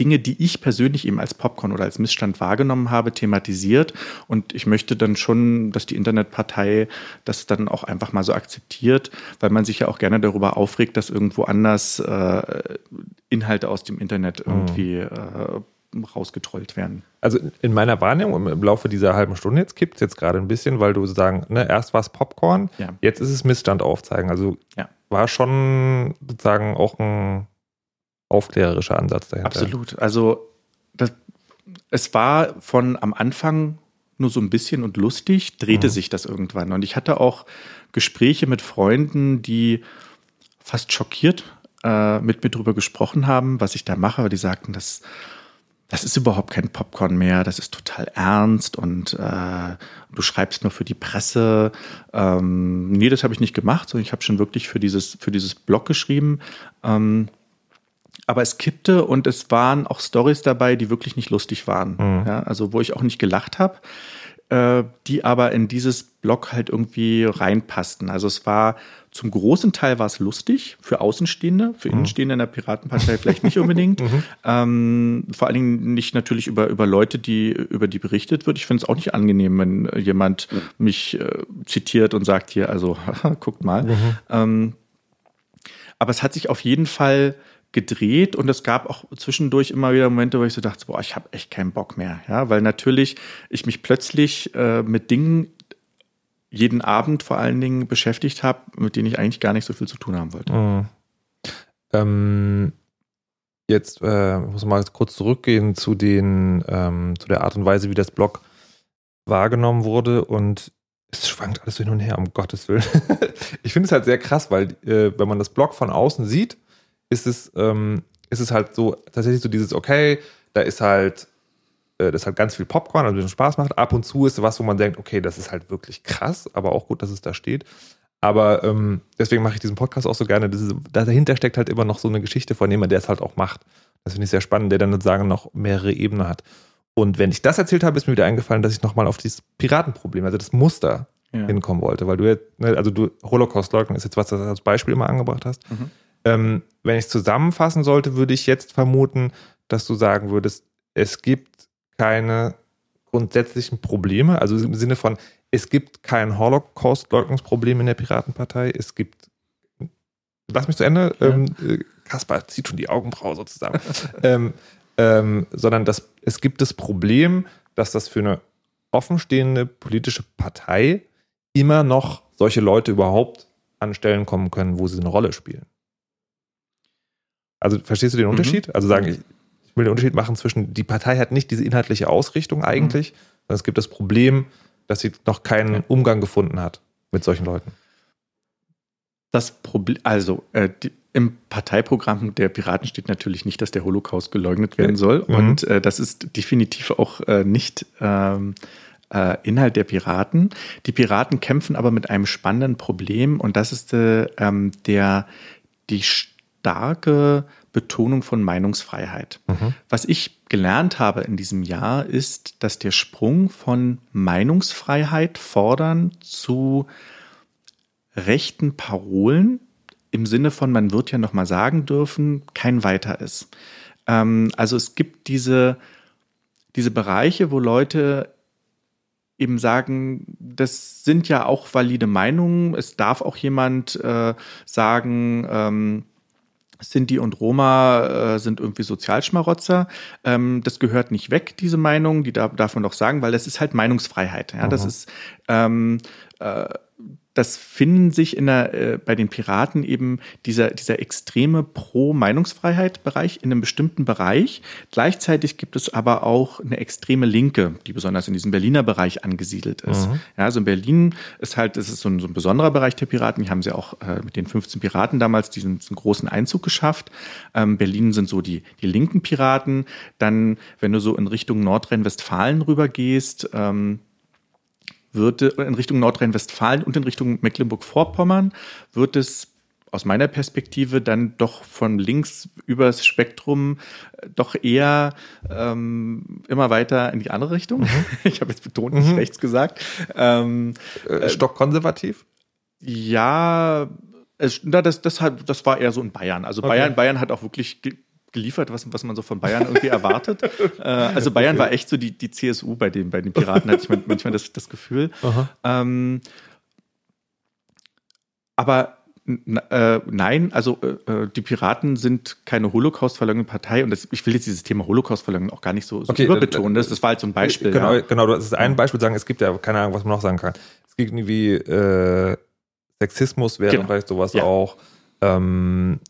Dinge, die ich persönlich eben als Popcorn oder als Missstand wahrgenommen habe, thematisiert. Und ich möchte dann schon, dass die Internetpartei das dann auch einfach mal so akzeptiert, weil man sich ja auch gerne darüber aufregt, dass irgendwo anders äh, Inhalte aus dem Internet mhm. irgendwie äh, rausgetrollt werden. Also in meiner Wahrnehmung im Laufe dieser halben Stunde jetzt kippt es jetzt gerade ein bisschen, weil du sagen, ne, erst war es Popcorn, ja. jetzt ist es Missstand aufzeigen. Also ja. war schon sozusagen auch ein aufklärerischer Ansatz dahinter. Absolut. Also das, es war von am Anfang nur so ein bisschen und lustig, drehte mhm. sich das irgendwann. Und ich hatte auch Gespräche mit Freunden, die fast schockiert äh, mit mir drüber gesprochen haben, was ich da mache, weil die sagten, das, das ist überhaupt kein Popcorn mehr, das ist total ernst und äh, du schreibst nur für die Presse. Ähm, nee, das habe ich nicht gemacht, sondern ich habe schon wirklich für dieses, für dieses Blog geschrieben. Ähm, aber es kippte und es waren auch Stories dabei, die wirklich nicht lustig waren. Mhm. Ja, also wo ich auch nicht gelacht habe, äh, die aber in dieses Blog halt irgendwie reinpassten. Also es war zum großen Teil war es lustig für Außenstehende, für mhm. Innenstehende in der Piratenpartei vielleicht nicht unbedingt. Mhm. Ähm, vor allen Dingen nicht natürlich über, über Leute, die über die berichtet wird. Ich finde es auch nicht angenehm, wenn jemand mhm. mich äh, zitiert und sagt hier, also guckt mal. Mhm. Ähm, aber es hat sich auf jeden Fall gedreht und es gab auch zwischendurch immer wieder Momente, wo ich so dachte, boah, ich habe echt keinen Bock mehr, ja, weil natürlich ich mich plötzlich äh, mit Dingen jeden Abend vor allen Dingen beschäftigt habe, mit denen ich eigentlich gar nicht so viel zu tun haben wollte. Mhm. Ähm, jetzt äh, muss man mal kurz zurückgehen zu den ähm, zu der Art und Weise, wie das Blog wahrgenommen wurde und es schwankt alles hin und her, um Gottes Willen. ich finde es halt sehr krass, weil äh, wenn man das Blog von außen sieht, ist es, ähm, ist es halt so, tatsächlich so dieses, okay, da ist halt, äh, das halt ganz viel Popcorn, also Spaß macht. Ab und zu ist was, wo man denkt, okay, das ist halt wirklich krass, aber auch gut, dass es da steht. Aber ähm, deswegen mache ich diesen Podcast auch so gerne. Ist, dahinter steckt halt immer noch so eine Geschichte von jemandem, der es halt auch macht. Das finde ich sehr spannend, der dann sozusagen noch mehrere Ebenen hat. Und wenn ich das erzählt habe, ist mir wieder eingefallen, dass ich nochmal auf dieses Piratenproblem, also das Muster, ja. hinkommen wollte. Weil du jetzt, ne, also du, Holocaust-Leugnen ist jetzt was, das du als Beispiel immer angebracht hast. Mhm. Ähm, wenn ich es zusammenfassen sollte, würde ich jetzt vermuten, dass du sagen würdest, es gibt keine grundsätzlichen Probleme, also im Sinne von, es gibt kein Holocaust-Leugnungsproblem in der Piratenpartei, es gibt, lass mich zu Ende, ja. ähm, äh, Kaspar zieht schon die Augenbraue so zusammen, ähm, ähm, sondern dass, es gibt das Problem, dass das für eine offenstehende politische Partei immer noch solche Leute überhaupt an Stellen kommen können, wo sie eine Rolle spielen. Also verstehst du den mhm. Unterschied? Mhm. Also sagen, ich, ich, will den Unterschied machen zwischen, die Partei hat nicht diese inhaltliche Ausrichtung eigentlich, mhm. sondern es gibt das Problem, dass sie noch keinen. Umgang gefunden hat mit solchen Leuten? Das Problem, also äh, die, im Parteiprogramm der Piraten steht natürlich nicht, dass der Holocaust geleugnet werden soll. Mhm. Und äh, das ist definitiv auch äh, nicht ähm, äh, Inhalt der Piraten. Die Piraten kämpfen aber mit einem spannenden Problem und das ist äh, ähm, der, die starke Betonung von Meinungsfreiheit. Mhm. Was ich gelernt habe in diesem Jahr ist, dass der Sprung von Meinungsfreiheit fordern zu rechten Parolen im Sinne von, man wird ja noch mal sagen dürfen, kein weiter ist. Ähm, also es gibt diese, diese Bereiche, wo Leute eben sagen, das sind ja auch valide Meinungen. Es darf auch jemand äh, sagen, ähm, Sinti und Roma äh, sind irgendwie Sozialschmarotzer. Ähm, das gehört nicht weg, diese Meinung, die darf, darf man doch sagen, weil das ist halt Meinungsfreiheit. Ja? Das ist ähm, äh, das finden sich in der, äh, bei den Piraten eben dieser, dieser extreme Pro-Meinungsfreiheit-Bereich in einem bestimmten Bereich. Gleichzeitig gibt es aber auch eine extreme Linke, die besonders in diesem Berliner Bereich angesiedelt ist. Mhm. Ja, also in Berlin ist halt, das ist so ein, so ein besonderer Bereich der Piraten. Die haben sie auch äh, mit den 15 Piraten damals diesen, diesen großen Einzug geschafft. Ähm, Berlin sind so die, die linken Piraten. Dann, wenn du so in Richtung Nordrhein-Westfalen rübergehst, ähm, wird in Richtung Nordrhein-Westfalen und in Richtung Mecklenburg-Vorpommern wird es aus meiner Perspektive dann doch von links übers Spektrum äh, doch eher ähm, immer weiter in die andere Richtung. Mhm. Ich habe jetzt betont nicht mhm. rechts gesagt. Ähm, äh, äh Stockkonservativ? Ja, es, na, das, das, hat, das war eher so in Bayern. Also okay. Bayern, Bayern hat auch wirklich geliefert, was, was man so von Bayern irgendwie erwartet. äh, also Bayern war echt so die, die CSU bei, dem, bei den Piraten, hatte ich manchmal das, das Gefühl. Ähm, aber äh, nein, also äh, äh, die Piraten sind keine Holocaust-verleugnende Partei und das, ich will jetzt dieses Thema Holocaust-Verleugnen auch gar nicht so, so okay, überbetonen. Das, das war halt so ein Beispiel. Genau, ja. genau, das ist ein Beispiel sagen, es gibt ja keine Ahnung, was man noch sagen kann. Es gibt irgendwie äh, Sexismus wäre genau. vielleicht sowas ja. auch. Ähm,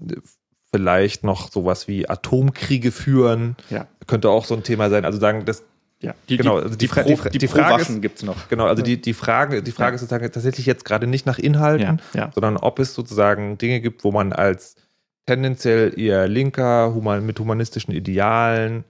vielleicht noch sowas wie Atomkriege führen. Ja. Könnte auch so ein Thema sein. Also sagen, das ja, die, genau, also die, die, Pro, die, die Frage ist, gibt's noch. Genau, also die, die Frage, die Frage ja. ist sozusagen tatsächlich jetzt gerade nicht nach Inhalten, ja. sondern ob es sozusagen Dinge gibt, wo man als tendenziell eher linker, human, mit humanistischen Idealen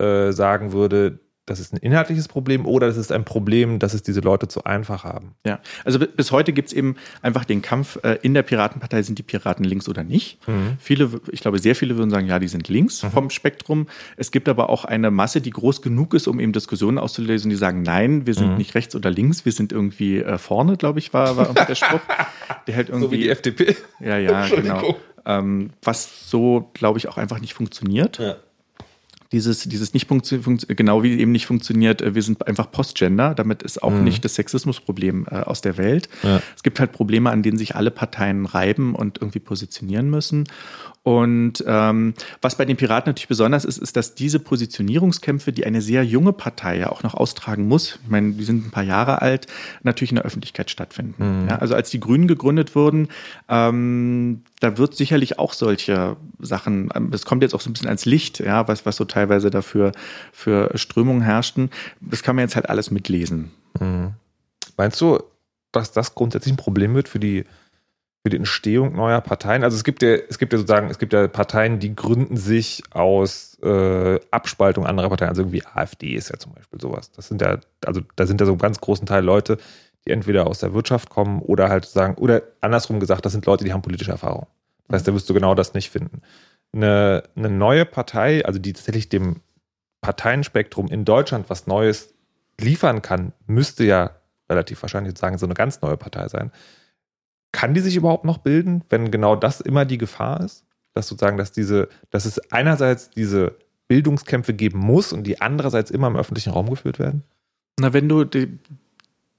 äh, sagen würde, das ist ein inhaltliches Problem oder das ist ein Problem, dass es diese Leute zu einfach haben. Ja, also bis heute gibt es eben einfach den Kampf äh, in der Piratenpartei, sind die Piraten links oder nicht? Mhm. Viele, ich glaube, sehr viele würden sagen, ja, die sind links mhm. vom Spektrum. Es gibt aber auch eine Masse, die groß genug ist, um eben Diskussionen auszulösen, die sagen, nein, wir sind mhm. nicht rechts oder links, wir sind irgendwie äh, vorne, glaube ich, war, war der Spruch. Der halt irgendwie, so wie die FDP. Ja, ja, genau. Ähm, was so, glaube ich, auch einfach nicht funktioniert. Ja dieses, dieses nicht funktioniert, genau wie eben nicht funktioniert, äh, wir sind einfach Postgender, damit ist auch mhm. nicht das Sexismusproblem äh, aus der Welt. Ja. Es gibt halt Probleme, an denen sich alle Parteien reiben und irgendwie positionieren müssen. Und ähm, was bei den Piraten natürlich besonders ist, ist, dass diese Positionierungskämpfe, die eine sehr junge Partei ja auch noch austragen muss, ich meine, die sind ein paar Jahre alt, natürlich in der Öffentlichkeit stattfinden. Mhm. Ja, also als die Grünen gegründet wurden, ähm, da wird sicherlich auch solche Sachen, das kommt jetzt auch so ein bisschen ans Licht, ja, was, was so teilweise dafür für Strömungen herrschten. Das kann man jetzt halt alles mitlesen. Mhm. Meinst du, dass das grundsätzlich ein Problem wird für die für die Entstehung neuer Parteien. Also es gibt ja, es gibt ja sozusagen, es gibt ja Parteien, die gründen sich aus äh, Abspaltung anderer Parteien, also irgendwie AfD ist ja zum Beispiel sowas. Das sind ja, also da sind ja so einen ganz großen Teil Leute, die entweder aus der Wirtschaft kommen oder halt sagen, oder andersrum gesagt, das sind Leute, die haben politische Erfahrung. Das heißt, da wirst du genau das nicht finden. Eine, eine neue Partei, also die tatsächlich dem Parteienspektrum in Deutschland was Neues liefern kann, müsste ja relativ wahrscheinlich sagen, so eine ganz neue Partei sein kann die sich überhaupt noch bilden, wenn genau das immer die Gefahr ist? Dass sozusagen, dass diese, dass es einerseits diese Bildungskämpfe geben muss und die andererseits immer im öffentlichen Raum geführt werden? Na, wenn du die,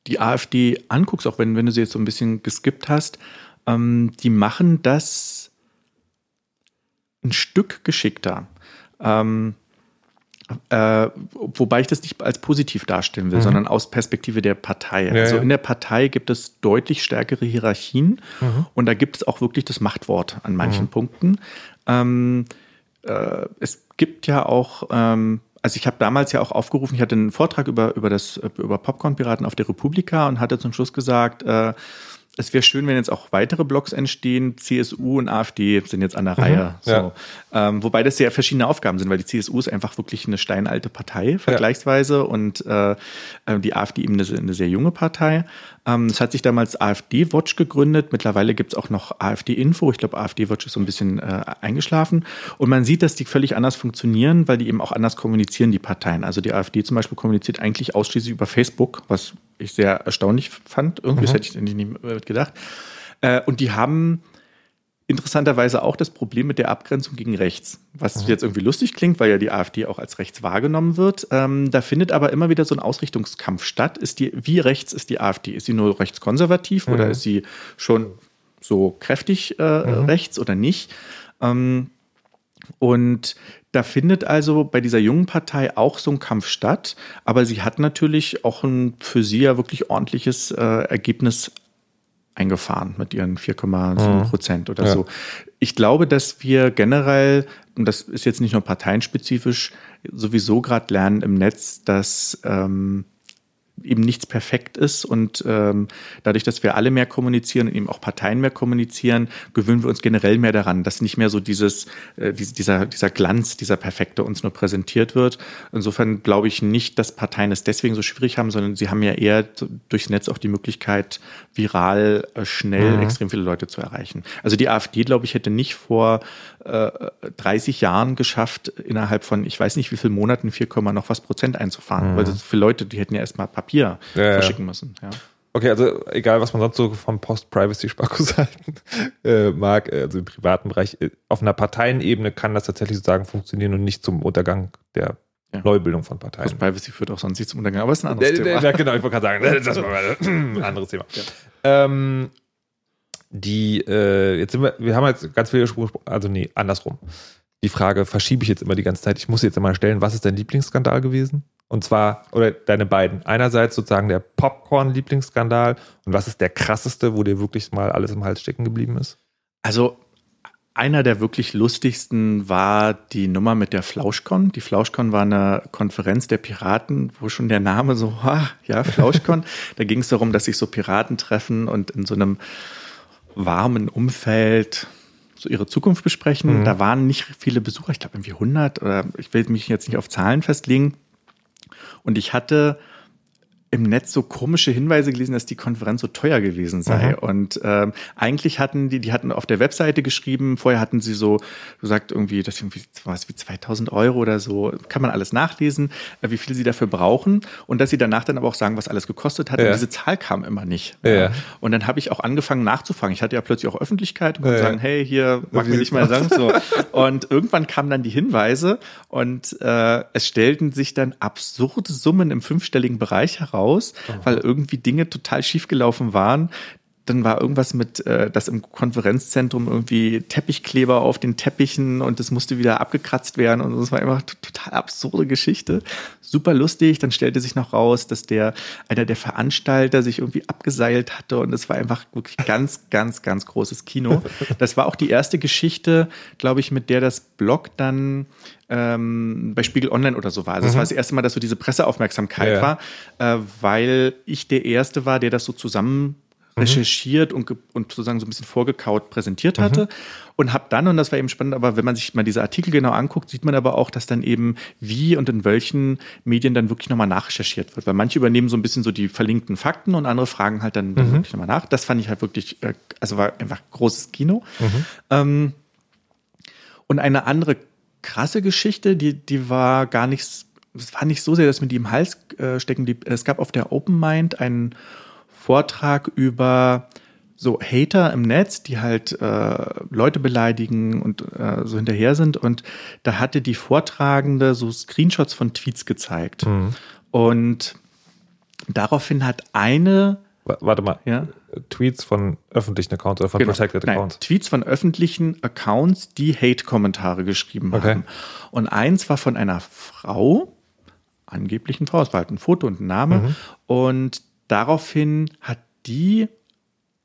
die AfD anguckst, auch wenn, wenn du sie jetzt so ein bisschen geskippt hast, ähm, die machen das ein Stück geschickter. Ähm, äh, wobei ich das nicht als positiv darstellen will, mhm. sondern aus Perspektive der Partei. Ja, also ja. in der Partei gibt es deutlich stärkere Hierarchien mhm. und da gibt es auch wirklich das Machtwort an manchen mhm. Punkten. Ähm, äh, es gibt ja auch ähm, also ich habe damals ja auch aufgerufen, ich hatte einen Vortrag über, über das, über Popcorn-Piraten auf der Republika und hatte zum Schluss gesagt, äh, es wäre schön, wenn jetzt auch weitere Blogs entstehen. CSU und AfD sind jetzt an der mhm, Reihe. So. Ja. Ähm, wobei das sehr verschiedene Aufgaben sind, weil die CSU ist einfach wirklich eine steinalte Partei vergleichsweise ja. und äh, äh die AfD eben eine, eine sehr junge Partei. Ähm, es hat sich damals AfD-Watch gegründet. Mittlerweile gibt es auch noch AfD-Info. Ich glaube, AfD-Watch ist so ein bisschen äh, eingeschlafen. Und man sieht, dass die völlig anders funktionieren, weil die eben auch anders kommunizieren, die Parteien. Also die AfD zum Beispiel kommuniziert eigentlich ausschließlich über Facebook, was ich sehr erstaunlich fand. Irgendwie mhm. hätte ich nicht gedacht. Äh, und die haben interessanterweise auch das Problem mit der Abgrenzung gegen rechts, was mhm. jetzt irgendwie lustig klingt, weil ja die AfD auch als rechts wahrgenommen wird. Ähm, da findet aber immer wieder so ein Ausrichtungskampf statt. Ist die, wie rechts ist die AfD? Ist sie nur rechtskonservativ mhm. oder ist sie schon so kräftig äh, mhm. rechts oder nicht? Ähm, und da findet also bei dieser jungen Partei auch so ein Kampf statt, aber sie hat natürlich auch ein für sie ja wirklich ordentliches äh, Ergebnis eingefahren mit ihren 4,7 mhm. Prozent oder ja. so. Ich glaube, dass wir generell, und das ist jetzt nicht nur parteienspezifisch, sowieso gerade lernen im Netz, dass ähm, eben nichts perfekt ist und ähm, dadurch, dass wir alle mehr kommunizieren und eben auch Parteien mehr kommunizieren, gewöhnen wir uns generell mehr daran, dass nicht mehr so dieses, äh, dieser, dieser Glanz, dieser Perfekte uns nur präsentiert wird. Insofern glaube ich nicht, dass Parteien es deswegen so schwierig haben, sondern sie haben ja eher durchs Netz auch die Möglichkeit, viral äh, schnell mhm. extrem viele Leute zu erreichen. Also die AfD, glaube ich, hätte nicht vor äh, 30 Jahren geschafft, innerhalb von, ich weiß nicht wie viele Monaten, 4, noch was Prozent einzufahren. Mhm. Weil so viele Leute, die hätten ja erstmal Papier Papier ja, verschicken müssen. Ja. Okay, also egal, was man sonst so vom Post-Privacy-Sparkus halten äh, mag, äh, also im privaten Bereich, äh, auf einer Parteienebene kann das tatsächlich sozusagen funktionieren und nicht zum Untergang der ja. Neubildung von Parteien. Post-Privacy führt auch sonst nicht zum Untergang, aber es ist ein anderes der, Thema. Ja, genau, ich wollte gerade sagen, das ist ein anderes Thema. Ja. Ähm, die, äh, jetzt sind wir, wir haben jetzt ganz viele Spuren, also nee, andersrum. Die Frage verschiebe ich jetzt immer die ganze Zeit. Ich muss jetzt immer stellen, was ist dein Lieblingsskandal gewesen? Und zwar, oder deine beiden. Einerseits sozusagen der Popcorn-Lieblingsskandal und was ist der krasseste, wo dir wirklich mal alles im Hals stecken geblieben ist? Also einer der wirklich lustigsten war die Nummer mit der Flauschcon. Die Flauschcon war eine Konferenz der Piraten, wo schon der Name so, ah, ja, Flauschcon. da ging es darum, dass sich so Piraten treffen und in so einem warmen Umfeld so ihre Zukunft besprechen. Mhm. Da waren nicht viele Besucher, ich glaube irgendwie 100 oder ich will mich jetzt nicht auf Zahlen festlegen. Und ich hatte im Netz so komische Hinweise gelesen, dass die Konferenz so teuer gewesen sei. Mhm. Und ähm, eigentlich hatten die, die hatten auf der Webseite geschrieben, vorher hatten sie so gesagt, irgendwie, das irgendwie was wie 2000 Euro oder so, kann man alles nachlesen, äh, wie viel sie dafür brauchen und dass sie danach dann aber auch sagen, was alles gekostet hat. Ja. Und diese Zahl kam immer nicht. Ja. Und dann habe ich auch angefangen nachzufragen. Ich hatte ja plötzlich auch Öffentlichkeit und konnte ja. sagen, hey, hier mag mir nicht mal sagen. So. Und irgendwann kamen dann die Hinweise und äh, es stellten sich dann absurde Summen im fünfstelligen Bereich heraus raus, Aha. weil irgendwie Dinge total schiefgelaufen waren, dann war irgendwas mit, äh, dass im Konferenzzentrum irgendwie Teppichkleber auf den Teppichen und das musste wieder abgekratzt werden und das war einfach total absurde Geschichte. Super lustig. Dann stellte sich noch raus, dass der, einer der Veranstalter sich irgendwie abgeseilt hatte und es war einfach wirklich ganz, ganz, ganz großes Kino. Das war auch die erste Geschichte, glaube ich, mit der das Blog dann ähm, bei Spiegel Online oder so war. Also mhm. das war das erste Mal, dass so diese Presseaufmerksamkeit ja. war, äh, weil ich der Erste war, der das so zusammen. Recherchiert und, und sozusagen so ein bisschen vorgekaut präsentiert mhm. hatte. Und habe dann, und das war eben spannend, aber wenn man sich mal diese Artikel genau anguckt, sieht man aber auch, dass dann eben wie und in welchen Medien dann wirklich nochmal nachrecherchiert wird. Weil manche übernehmen so ein bisschen so die verlinkten Fakten und andere fragen halt dann, dann mhm. wirklich nochmal nach. Das fand ich halt wirklich, äh, also war einfach großes Kino. Mhm. Ähm, und eine andere krasse Geschichte, die, die war gar nichts, es war nicht so sehr, dass mir die im Hals äh, stecken blieb. Es gab auf der Open Mind einen Vortrag über so Hater im Netz, die halt äh, Leute beleidigen und äh, so hinterher sind. Und da hatte die Vortragende so Screenshots von Tweets gezeigt. Mhm. Und daraufhin hat eine. Warte mal. Ja? Tweets von öffentlichen Accounts oder von genau. Protected Accounts? Nein, Tweets von öffentlichen Accounts, die Hate-Kommentare geschrieben okay. haben. Und eins war von einer Frau, angeblichen Frau, es war halt ein Foto und ein Name. Mhm. Und daraufhin hat die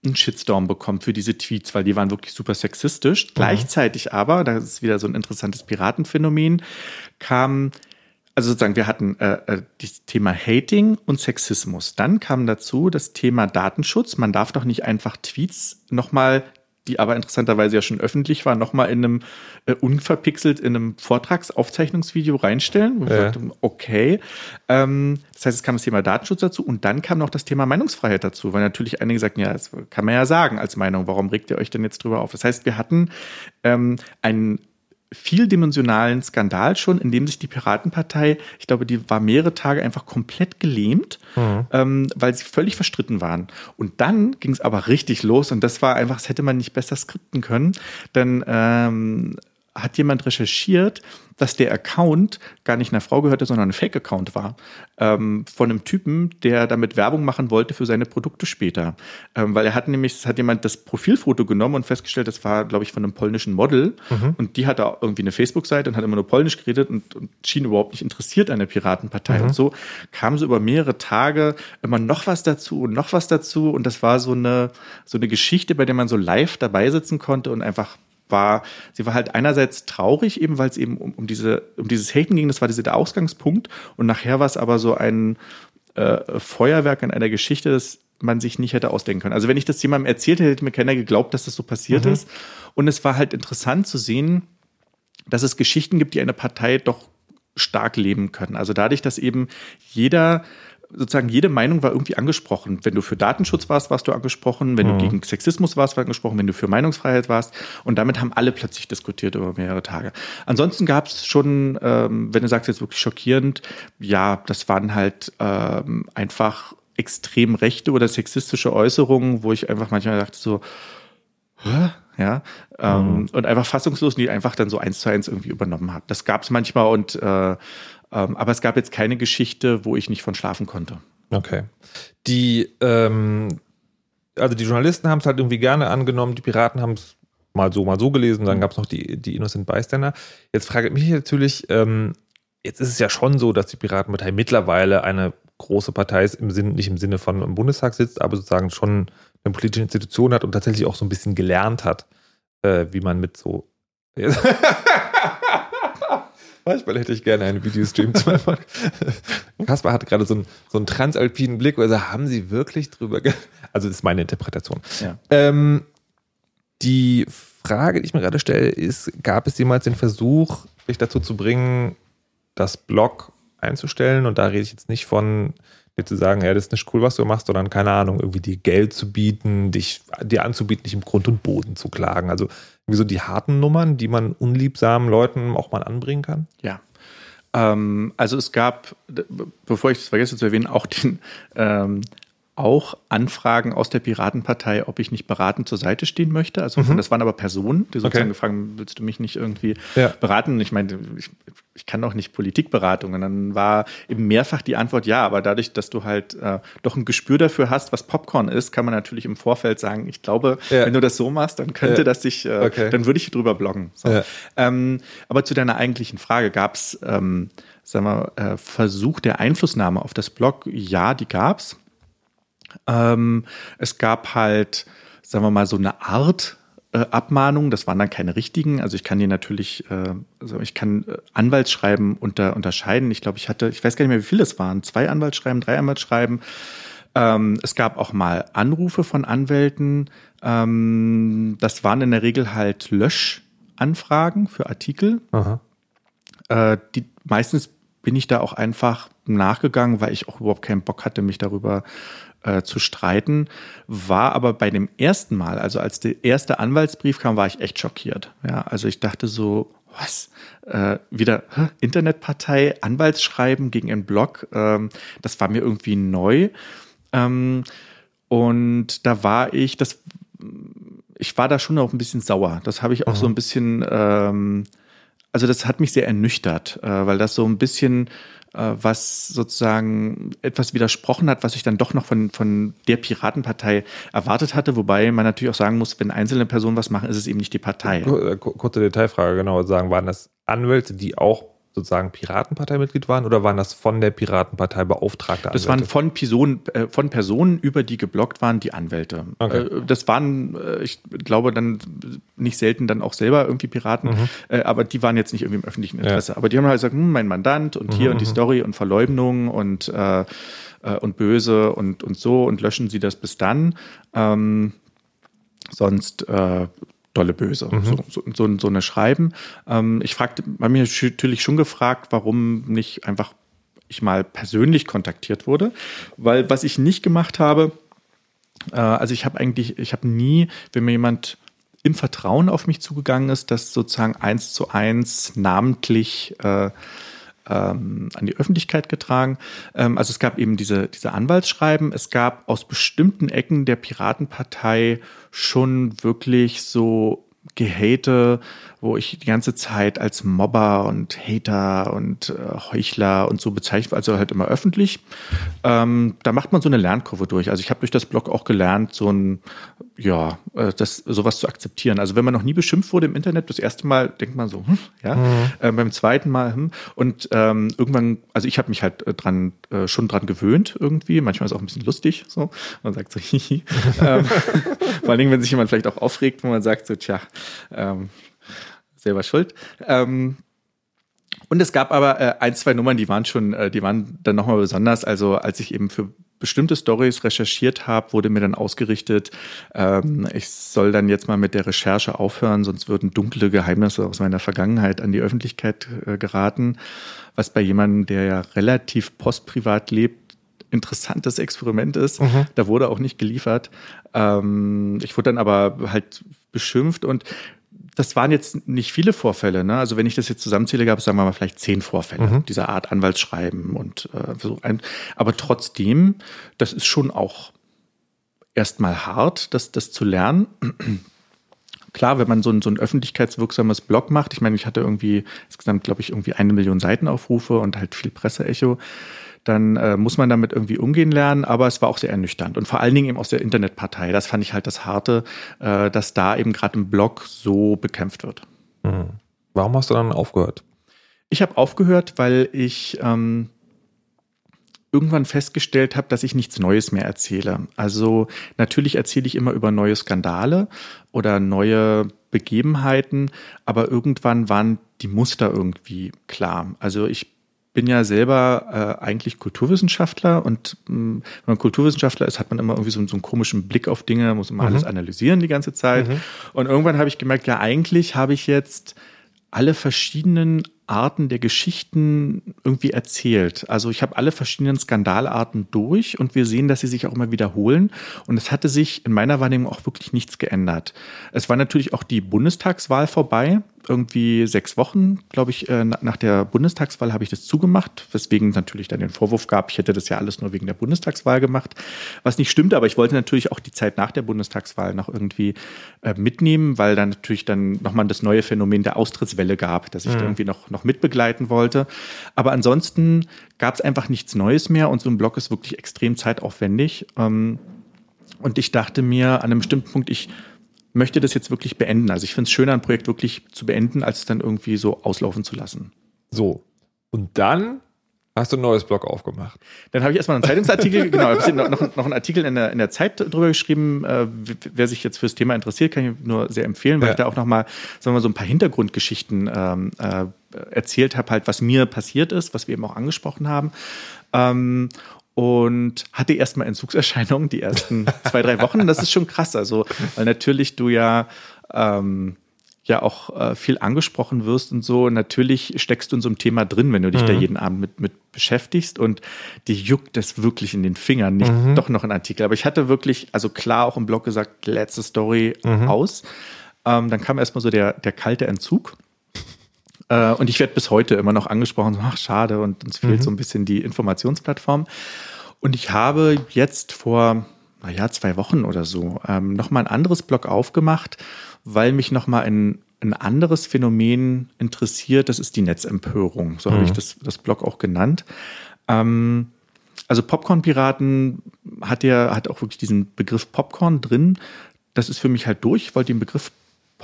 einen Shitstorm bekommen für diese Tweets, weil die waren wirklich super sexistisch. Mhm. Gleichzeitig aber, das ist wieder so ein interessantes Piratenphänomen, kam also sozusagen, wir hatten äh, äh, das Thema Hating und Sexismus. Dann kam dazu das Thema Datenschutz. Man darf doch nicht einfach Tweets nochmal, die aber interessanterweise ja schon öffentlich waren, nochmal in einem äh, unverpixelt in einem Vortragsaufzeichnungsvideo reinstellen. Und ja. sagte, okay. Ähm, das heißt, es kam das Thema Datenschutz dazu und dann kam noch das Thema Meinungsfreiheit dazu, weil natürlich einige sagten, ja, das kann man ja sagen als Meinung. Warum regt ihr euch denn jetzt drüber auf? Das heißt, wir hatten ähm, einen vieldimensionalen Skandal schon, in dem sich die Piratenpartei, ich glaube, die war mehrere Tage einfach komplett gelähmt, mhm. ähm, weil sie völlig verstritten waren. Und dann ging es aber richtig los und das war einfach, das hätte man nicht besser skripten können. Denn ähm, hat jemand recherchiert, dass der Account gar nicht einer Frau gehörte, sondern ein Fake-Account war. Ähm, von einem Typen, der damit Werbung machen wollte für seine Produkte später. Ähm, weil er hat nämlich, hat jemand das Profilfoto genommen und festgestellt, das war, glaube ich, von einem polnischen Model. Mhm. Und die hatte irgendwie eine Facebook-Seite und hat immer nur Polnisch geredet und, und schien überhaupt nicht interessiert an der Piratenpartei. Mhm. Und so kam so über mehrere Tage immer noch was dazu und noch was dazu. Und das war so eine, so eine Geschichte, bei der man so live dabei sitzen konnte und einfach war, sie war halt einerseits traurig, eben weil es eben um, um, diese, um dieses Haten ging, das war dieser der Ausgangspunkt. Und nachher war es aber so ein äh, Feuerwerk in einer Geschichte, das man sich nicht hätte ausdenken können. Also wenn ich das jemandem erzählt hätte, hätte mir keiner geglaubt, dass das so passiert mhm. ist. Und es war halt interessant zu sehen, dass es Geschichten gibt, die eine Partei doch stark leben können. Also dadurch, dass eben jeder sozusagen jede Meinung war irgendwie angesprochen. Wenn du für Datenschutz warst, warst du angesprochen. Wenn mhm. du gegen Sexismus warst, war angesprochen. Wenn du für Meinungsfreiheit warst. Und damit haben alle plötzlich diskutiert über mehrere Tage. Ansonsten gab es schon, ähm, wenn du sagst jetzt wirklich schockierend, ja, das waren halt ähm, einfach extrem rechte oder sexistische Äußerungen, wo ich einfach manchmal dachte so, Hä? ja, ähm, mhm. und einfach fassungslos, die einfach dann so eins zu eins irgendwie übernommen hat. Das gab es manchmal und äh, ähm, aber es gab jetzt keine Geschichte, wo ich nicht von schlafen konnte. Okay. Die, ähm, also die Journalisten haben es halt irgendwie gerne angenommen, die Piraten haben es mal so, mal so gelesen, dann gab es noch die, die Innocent Bystander. Jetzt frage ich mich natürlich, ähm, jetzt ist es ja schon so, dass die Piratenpartei mittlerweile eine große Partei ist, im Sinn, nicht im Sinne von im Bundestag sitzt, aber sozusagen schon eine politische Institution hat und tatsächlich auch so ein bisschen gelernt hat, äh, wie man mit so. Manchmal hätte ich gerne einen Videostream zu meinem Kaspar hatte gerade so einen, so einen transalpinen Blick, also haben sie wirklich drüber. also, das ist meine Interpretation. Ja. Ähm, die Frage, die ich mir gerade stelle, ist: Gab es jemals den Versuch, dich dazu zu bringen, das Blog einzustellen? Und da rede ich jetzt nicht von dir zu sagen, ja, das ist nicht cool, was du machst, sondern keine Ahnung, irgendwie dir Geld zu bieten, dich dir anzubieten, dich im Grund und Boden zu klagen. Also irgendwie so die harten Nummern, die man unliebsamen Leuten auch mal anbringen kann? Ja. Ähm, also es gab, bevor ich das vergesse zu erwähnen, auch den ähm, auch Anfragen aus der Piratenpartei, ob ich nicht beratend zur Seite stehen möchte. Also mhm. das waren aber Personen, die sozusagen okay. gefragt haben, willst du mich nicht irgendwie ja. beraten? Ich meine, ich, ich kann doch nicht Politikberatung. Und dann war eben mehrfach die Antwort ja, aber dadurch, dass du halt äh, doch ein Gespür dafür hast, was Popcorn ist, kann man natürlich im Vorfeld sagen, ich glaube, ja. wenn du das so machst, dann könnte ja. das sich, äh, okay. dann würde ich drüber bloggen. So. Ähm, aber zu deiner eigentlichen Frage, gab es, ähm, sagen wir, äh, Versuch der Einflussnahme auf das Blog? Ja, die gab's. Ähm, es gab halt, sagen wir mal, so eine Art äh, Abmahnung. Das waren dann keine richtigen. Also ich kann die natürlich, äh, also ich kann äh, Anwaltsschreiben unter, unterscheiden. Ich glaube, ich hatte, ich weiß gar nicht mehr, wie viele es waren. Zwei Anwaltsschreiben, drei Anwaltsschreiben. Ähm, es gab auch mal Anrufe von Anwälten. Ähm, das waren in der Regel halt Löschanfragen für Artikel. Äh, die meistens bin ich da auch einfach nachgegangen, weil ich auch überhaupt keinen Bock hatte, mich darüber äh, zu streiten, war aber bei dem ersten Mal, also als der erste Anwaltsbrief kam, war ich echt schockiert. Ja, also ich dachte so, was? Äh, wieder hä? Internetpartei, Anwaltsschreiben gegen einen Blog, ähm, das war mir irgendwie neu. Ähm, und da war ich, das, ich war da schon auch ein bisschen sauer. Das habe ich auch mhm. so ein bisschen, ähm, also das hat mich sehr ernüchtert, äh, weil das so ein bisschen äh, was sozusagen etwas widersprochen hat, was ich dann doch noch von, von der Piratenpartei erwartet hatte. Wobei man natürlich auch sagen muss, wenn einzelne Personen was machen, ist es eben nicht die Partei. Kurze Detailfrage, genau sagen, waren das Anwälte, die auch sozusagen Piratenpartei-Mitglied waren oder waren das von der Piratenpartei beauftragte Anwälte? Das waren von Personen, äh, von Personen, über die geblockt waren, die Anwälte. Okay. Äh, das waren, äh, ich glaube, dann nicht selten dann auch selber irgendwie Piraten, mhm. Äh, aber die waren jetzt nicht irgendwie im öffentlichen Interesse. Ja. Aber die haben halt gesagt, hm, mein Mandant und hier mhm. und die mhm. Story und Verleumdung und, äh, äh, und böse und, und so und löschen sie das bis dann. Ähm, sonst äh, dolle böse, mhm. so, so, so, so, eine Schreiben. Ähm, ich fragte, habe mich natürlich schon gefragt, warum nicht einfach ich mal persönlich kontaktiert wurde, weil was ich nicht gemacht habe, äh, also ich habe eigentlich, ich habe nie, wenn mir jemand im Vertrauen auf mich zugegangen ist, das sozusagen eins zu eins namentlich äh, ähm, an die Öffentlichkeit getragen. Ähm, also es gab eben diese, diese Anwaltsschreiben. Es gab aus bestimmten Ecken der Piratenpartei schon wirklich so Gehate, wo ich die ganze Zeit als Mobber und Hater und äh, Heuchler und so bezeichnet, also halt immer öffentlich. Ähm, da macht man so eine Lernkurve durch. Also ich habe durch das Blog auch gelernt, so ein, ja, äh, das sowas zu akzeptieren. Also wenn man noch nie beschimpft wurde im Internet, das erste Mal denkt man so, hm, ja, mhm. äh, beim zweiten Mal, hm, und ähm, irgendwann, also ich habe mich halt äh, dran, äh, schon dran gewöhnt irgendwie. Manchmal ist es auch ein bisschen lustig, so. Man sagt so, hihi. ähm, vor allen Dingen, wenn sich jemand vielleicht auch aufregt, wenn man sagt so, tja, ähm, selber schuld. Ähm, und es gab aber äh, ein, zwei Nummern, die waren schon, äh, die waren dann nochmal besonders. Also als ich eben für bestimmte Stories recherchiert habe, wurde mir dann ausgerichtet, ähm, ich soll dann jetzt mal mit der Recherche aufhören, sonst würden dunkle Geheimnisse aus meiner Vergangenheit an die Öffentlichkeit äh, geraten. Was bei jemandem, der ja relativ postprivat lebt, interessantes Experiment ist. Mhm. Da wurde auch nicht geliefert. Ähm, ich wurde dann aber halt beschimpft und das waren jetzt nicht viele Vorfälle. Ne? Also wenn ich das jetzt zusammenzähle, gab es, sagen wir mal, vielleicht zehn Vorfälle mhm. dieser Art Anwaltsschreiben und äh, so ein. Aber trotzdem, das ist schon auch erstmal hart, das, das zu lernen. Klar, wenn man so ein, so ein öffentlichkeitswirksames Blog macht, ich meine, ich hatte irgendwie insgesamt, glaube ich, irgendwie eine Million Seitenaufrufe und halt viel Presseecho dann äh, muss man damit irgendwie umgehen lernen, aber es war auch sehr ernüchternd und vor allen Dingen eben aus der Internetpartei. Das fand ich halt das Harte, äh, dass da eben gerade im Blog so bekämpft wird. Mhm. Warum hast du dann aufgehört? Ich habe aufgehört, weil ich ähm, irgendwann festgestellt habe, dass ich nichts Neues mehr erzähle. Also natürlich erzähle ich immer über neue Skandale oder neue Begebenheiten, aber irgendwann waren die Muster irgendwie klar. Also ich bin ja selber äh, eigentlich Kulturwissenschaftler und mh, hm, wenn man Kulturwissenschaftler ist, hat man immer irgendwie so, so einen komischen Blick auf Dinge, muss immer mhm. alles analysieren die ganze Zeit. Mhm. Und irgendwann habe ich gemerkt, ja, eigentlich habe ich jetzt alle verschiedenen Arten der Geschichten irgendwie erzählt. Also ich habe alle verschiedenen Skandalarten durch und wir sehen, dass sie sich auch immer wiederholen. Und es hatte sich in meiner Wahrnehmung auch wirklich nichts geändert. Es war natürlich auch die Bundestagswahl vorbei irgendwie sechs Wochen, glaube ich, äh, nach der Bundestagswahl habe ich das zugemacht, weswegen natürlich dann den Vorwurf gab, ich hätte das ja alles nur wegen der Bundestagswahl gemacht, was nicht stimmt, aber ich wollte natürlich auch die Zeit nach der Bundestagswahl noch irgendwie äh, mitnehmen, weil dann natürlich dann nochmal das neue Phänomen der Austrittswelle gab, dass ich mhm. da irgendwie noch, noch mitbegleiten wollte. Aber ansonsten gab es einfach nichts Neues mehr und so ein Blog ist wirklich extrem zeitaufwendig. Ähm, und ich dachte mir an einem bestimmten Punkt, ich möchte das jetzt wirklich beenden. Also ich finde es schöner, ein Projekt wirklich zu beenden, als es dann irgendwie so auslaufen zu lassen. So. Und dann hast du ein neues Blog aufgemacht. Dann habe ich erstmal einen Zeitungsartikel, genau, noch, noch, noch einen Artikel in der, in der Zeit drüber geschrieben. Äh, wer sich jetzt fürs Thema interessiert, kann ich nur sehr empfehlen, weil ja. ich da auch nochmal, sagen wir mal, so ein paar Hintergrundgeschichten ähm, äh, erzählt habe, halt, was mir passiert ist, was wir eben auch angesprochen haben. Ähm, und hatte erstmal Entzugserscheinungen die ersten zwei, drei Wochen. Das ist schon krass. Also, weil natürlich du ja ähm, ja auch äh, viel angesprochen wirst und so. Natürlich steckst du in so einem Thema drin, wenn du dich mhm. da jeden Abend mit, mit beschäftigst und die juckt es wirklich in den Fingern, nicht mhm. doch noch ein Artikel. Aber ich hatte wirklich, also klar auch im Blog gesagt, letzte Story mhm. aus. Ähm, dann kam erstmal so der, der kalte Entzug. Äh, und ich werde bis heute immer noch angesprochen, so, ach schade, und uns fehlt mhm. so ein bisschen die Informationsplattform. Und ich habe jetzt vor, naja, zwei Wochen oder so, ähm, nochmal ein anderes Blog aufgemacht, weil mich nochmal ein, ein anderes Phänomen interessiert. Das ist die Netzempörung. So mhm. habe ich das, das Blog auch genannt. Ähm, also Popcorn-Piraten hat ja, hat auch wirklich diesen Begriff Popcorn drin. Das ist für mich halt durch. Ich wollte den Begriff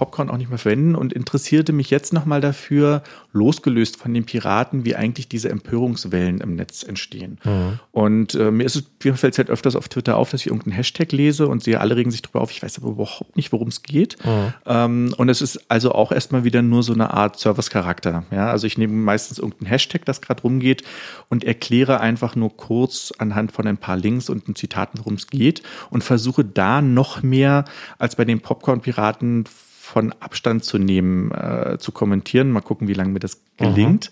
Popcorn auch nicht mehr verwenden und interessierte mich jetzt nochmal dafür, losgelöst von den Piraten, wie eigentlich diese Empörungswellen im Netz entstehen. Mhm. Und äh, mir ist mir fällt es halt öfters auf Twitter auf, dass ich irgendeinen Hashtag lese und sehe, alle regen sich darüber auf. Ich weiß aber überhaupt nicht, worum es geht. Mhm. Ähm, und es ist also auch erstmal wieder nur so eine Art Service-Charakter. Ja, also ich nehme meistens irgendeinen Hashtag, das gerade rumgeht und erkläre einfach nur kurz anhand von ein paar Links und Zitaten, worum es geht und versuche da noch mehr als bei den Popcorn-Piraten von Abstand zu nehmen, äh, zu kommentieren. Mal gucken, wie lange mir das gelingt.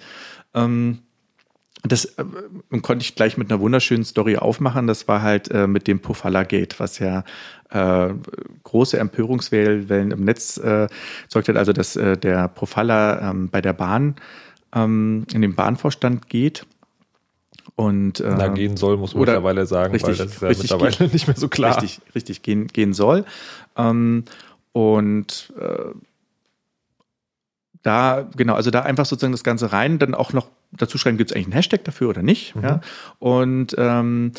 Mhm. Ähm, das äh, konnte ich gleich mit einer wunderschönen Story aufmachen. Das war halt äh, mit dem Pofalla Gate, was ja äh, große Empörungswellen im Netz äh, sorgt hat. Also, dass äh, der Pofalla ähm, bei der Bahn ähm, in den Bahnvorstand geht. Und, äh, Na, gehen soll, muss man mittlerweile sagen, richtig, weil das ist ja mittlerweile nicht mehr so klar. Richtig, richtig gehen, gehen soll. Ähm, und äh, da, genau, also da einfach sozusagen das Ganze rein, dann auch noch dazu schreiben, gibt es eigentlich einen Hashtag dafür oder nicht. Mhm. Ja? Und ähm,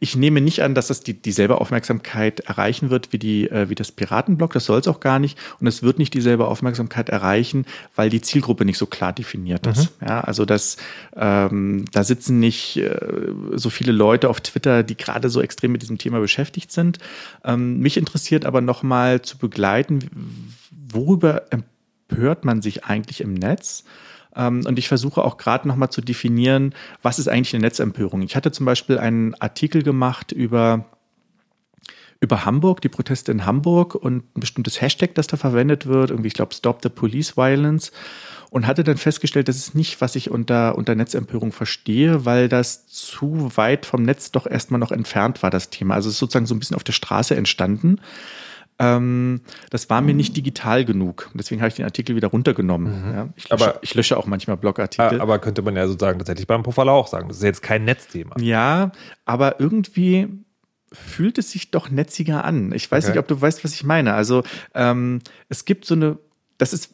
ich nehme nicht an, dass das die, dieselbe Aufmerksamkeit erreichen wird wie, die, äh, wie das Piratenblog. Das soll es auch gar nicht. Und es wird nicht dieselbe Aufmerksamkeit erreichen, weil die Zielgruppe nicht so klar definiert ist. Mhm. Ja, also das, ähm, da sitzen nicht äh, so viele Leute auf Twitter, die gerade so extrem mit diesem Thema beschäftigt sind. Ähm, mich interessiert aber nochmal zu begleiten, worüber empört man sich eigentlich im Netz? Ähm, und ich versuche auch gerade nochmal zu definieren, was ist eigentlich eine Netzempörung. Ich hatte zum Beispiel einen Artikel gemacht über über Hamburg, die Proteste in Hamburg und ein bestimmtes Hashtag, das da verwendet wird, irgendwie, ich glaube, Stop the Police Violence. Und hatte dann festgestellt, das ist nicht, was ich unter, unter Netzempörung verstehe, weil das zu weit vom Netz doch erstmal noch entfernt war, das Thema. Also es ist sozusagen so ein bisschen auf der Straße entstanden. Ähm, das war mir nicht digital genug. Deswegen habe ich den Artikel wieder runtergenommen. Mhm. Ja, ich, lösche, aber, ich lösche auch manchmal Blogartikel. Aber könnte man ja sozusagen tatsächlich beim Pufferler auch sagen. Das ist jetzt kein Netzthema. Ja, aber irgendwie fühlt es sich doch netziger an. Ich weiß okay. nicht, ob du weißt, was ich meine. Also ähm, es gibt so eine, das ist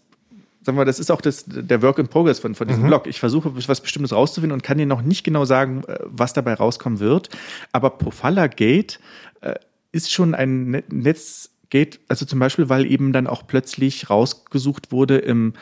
sagen wir, das ist auch das, der Work in Progress von, von diesem mhm. Blog. Ich versuche, was Bestimmtes rauszufinden und kann dir noch nicht genau sagen, äh, was dabei rauskommen wird. Aber Pofalla Gate äh, ist schon ein Netz, geht, also zum Beispiel, weil eben dann auch plötzlich rausgesucht wurde im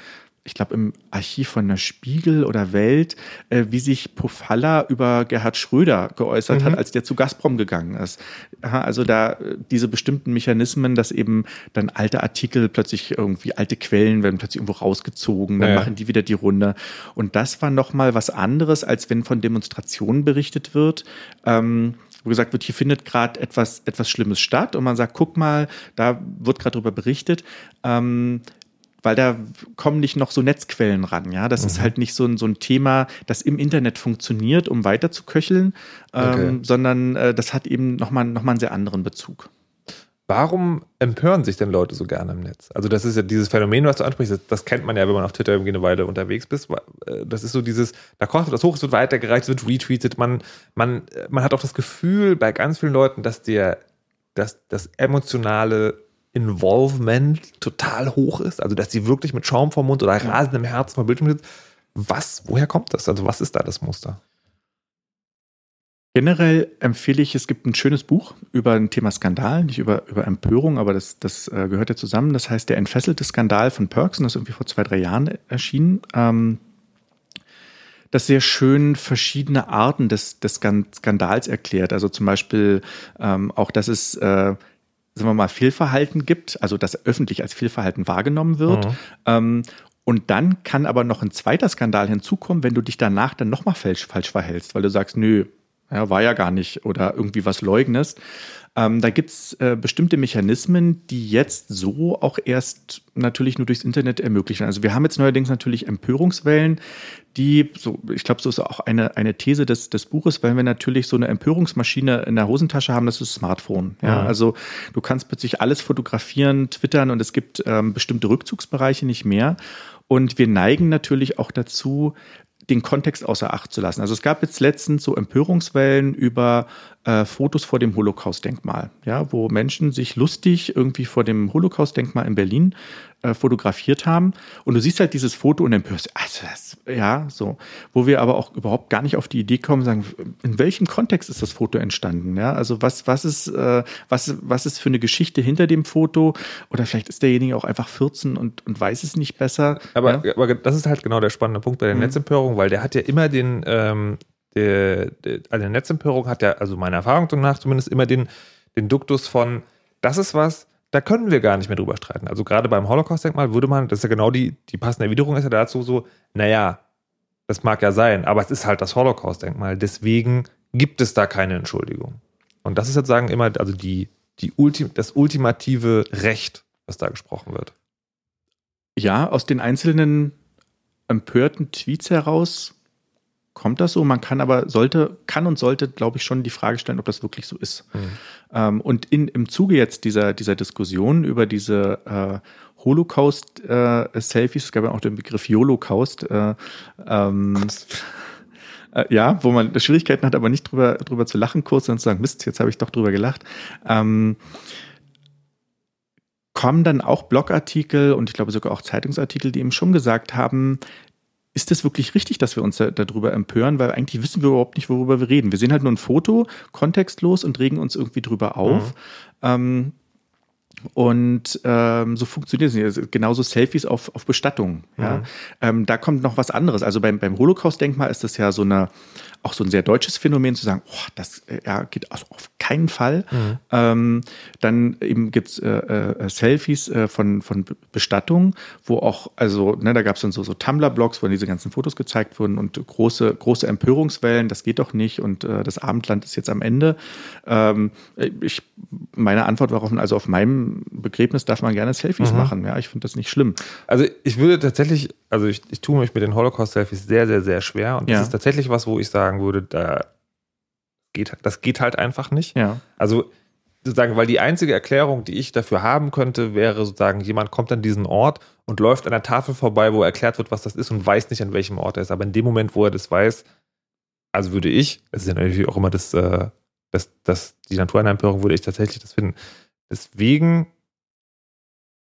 ich glaube, im Archiv von der Spiegel oder Welt, äh, wie sich Pofalla über Gerhard Schröder geäußert mhm. hat, als der zu Gazprom gegangen ist. Aha, also da äh, diese bestimmten Mechanismen, dass eben dann alte Artikel plötzlich irgendwie, alte Quellen werden plötzlich irgendwo rausgezogen, dann ja. machen die wieder die Runde. Und das war nochmal was anderes, als wenn von Demonstrationen berichtet wird. Ähm, wo gesagt wird, hier findet gerade etwas, etwas Schlimmes statt und man sagt, guck mal, da wird gerade darüber berichtet. Ähm, weil da kommen nicht noch so Netzquellen ran, ja. Das mhm. ist halt nicht so ein, so ein Thema, das im Internet funktioniert, um weiter zu köcheln, ähm, okay. sondern äh, das hat eben nochmal noch mal einen sehr anderen Bezug. Warum empören sich denn Leute so gerne im Netz? Also, das ist ja dieses Phänomen, was du ansprichst, das, das kennt man ja, wenn man auf Twitter irgendwie eine Weile unterwegs bist. Äh, das ist so dieses, da kostet das hoch, es wird weitergereicht, es wird retweetet. Man, man, man hat auch das Gefühl bei ganz vielen Leuten, dass der, dass das emotionale Involvement total hoch ist. Also, dass sie wirklich mit Schaum vom Mund oder rasendem Herzen vom Bildschirm sitzen. Was, woher kommt das? Also, was ist da das Muster? Generell empfehle ich, es gibt ein schönes Buch über ein Thema Skandal, nicht über, über Empörung, aber das, das äh, gehört ja zusammen. Das heißt Der entfesselte Skandal von Perksen, das ist irgendwie vor zwei, drei Jahren erschienen. Ähm, das sehr schön verschiedene Arten des, des Skandals erklärt. Also zum Beispiel ähm, auch, dass es, äh, sagen wir mal, Fehlverhalten gibt, also dass öffentlich als Fehlverhalten wahrgenommen wird. Mhm. Ähm, und dann kann aber noch ein zweiter Skandal hinzukommen, wenn du dich danach dann nochmal falsch, falsch verhältst, weil du sagst, nö, ja, war ja gar nicht oder irgendwie was leugnest. Ähm, da gibt's äh, bestimmte Mechanismen, die jetzt so auch erst natürlich nur durchs Internet ermöglichen. Also wir haben jetzt neuerdings natürlich Empörungswellen, die, so, ich glaube, so ist auch eine, eine These des, des Buches, weil wir natürlich so eine Empörungsmaschine in der Hosentasche haben, das ist das Smartphone. Ja, mhm. also du kannst plötzlich alles fotografieren, twittern und es gibt ähm, bestimmte Rückzugsbereiche nicht mehr. Und wir neigen natürlich auch dazu, den Kontext außer Acht zu lassen. Also es gab jetzt letztens so Empörungswellen über äh, Fotos vor dem Holocaust-Denkmal, ja, wo Menschen sich lustig irgendwie vor dem Holocaust-Denkmal in Berlin äh, fotografiert haben. Und du siehst halt dieses Foto und empörst, also das, ja, so, wo wir aber auch überhaupt gar nicht auf die Idee kommen, sagen, in welchem Kontext ist das Foto entstanden? Ja, also was, was ist, äh, was, was ist für eine Geschichte hinter dem Foto? Oder vielleicht ist derjenige auch einfach 14 und, und weiß es nicht besser. Aber, ja? aber das ist halt genau der spannende Punkt bei der mhm. Netzempörung, weil der hat ja immer den, ähm, der, der, also eine Netzempörung hat ja, also meiner Erfahrung nach zumindest immer den, den Duktus von, das ist was, da können wir gar nicht mehr drüber streiten. Also gerade beim Holocaust-Denkmal würde man, das ist ja genau die, die passende Erwiderung ist ja dazu so, naja, das mag ja sein, aber es ist halt das Holocaust-Denkmal, deswegen gibt es da keine Entschuldigung. Und das ist sozusagen immer, also die, die Ultim, das ultimative Recht, was da gesprochen wird. Ja, aus den einzelnen empörten Tweets heraus kommt das so. Man kann aber, sollte, kann und sollte, glaube ich, schon die Frage stellen, ob das wirklich so ist. Mhm. Ähm, und in, im Zuge jetzt dieser, dieser Diskussion über diese äh, Holocaust-Selfies, äh, es gab ja auch den Begriff Holocaust, äh, ähm, äh, ja, wo man Schwierigkeiten hat, aber nicht drüber, drüber zu lachen kurz, sondern zu sagen, Mist, jetzt habe ich doch drüber gelacht. Ähm, kommen dann auch Blogartikel und ich glaube sogar auch Zeitungsartikel, die eben schon gesagt haben, ist das wirklich richtig, dass wir uns da, darüber empören? Weil eigentlich wissen wir überhaupt nicht, worüber wir reden. Wir sehen halt nur ein Foto, kontextlos und regen uns irgendwie drüber auf. Mhm. Ähm, und ähm, so funktioniert es nicht. Genauso Selfies auf, auf Bestattungen. Ja? Mhm. Ähm, da kommt noch was anderes. Also beim, beim Holocaust-Denkmal ist das ja so eine auch so ein sehr deutsches Phänomen zu sagen, oh, das äh, ja, geht also auf keinen Fall. Mhm. Ähm, dann eben gibt's äh, äh, Selfies äh, von, von Bestattungen, wo auch, also, ne, da gab's dann so, so Tumblr-Blogs, wo diese ganzen Fotos gezeigt wurden und große, große Empörungswellen, das geht doch nicht und äh, das Abendland ist jetzt am Ende. Ähm, ich, meine Antwort war auch, also auf meinem Begräbnis darf man gerne Selfies mhm. machen. Ja, ich finde das nicht schlimm. Also ich würde tatsächlich, also ich, ich tue mich mit den Holocaust-Selfies sehr, sehr, sehr schwer und das ja. ist tatsächlich was, wo ich sage, sagen würde, da geht, das geht halt einfach nicht. Ja. Also sozusagen, weil die einzige Erklärung, die ich dafür haben könnte, wäre sozusagen, jemand kommt an diesen Ort und läuft an der Tafel vorbei, wo erklärt wird, was das ist und weiß nicht, an welchem Ort er ist. Aber in dem Moment, wo er das weiß, also würde ich, das ist ja natürlich auch immer das, äh, das, das die Natureinempörung, würde ich tatsächlich das finden. Deswegen,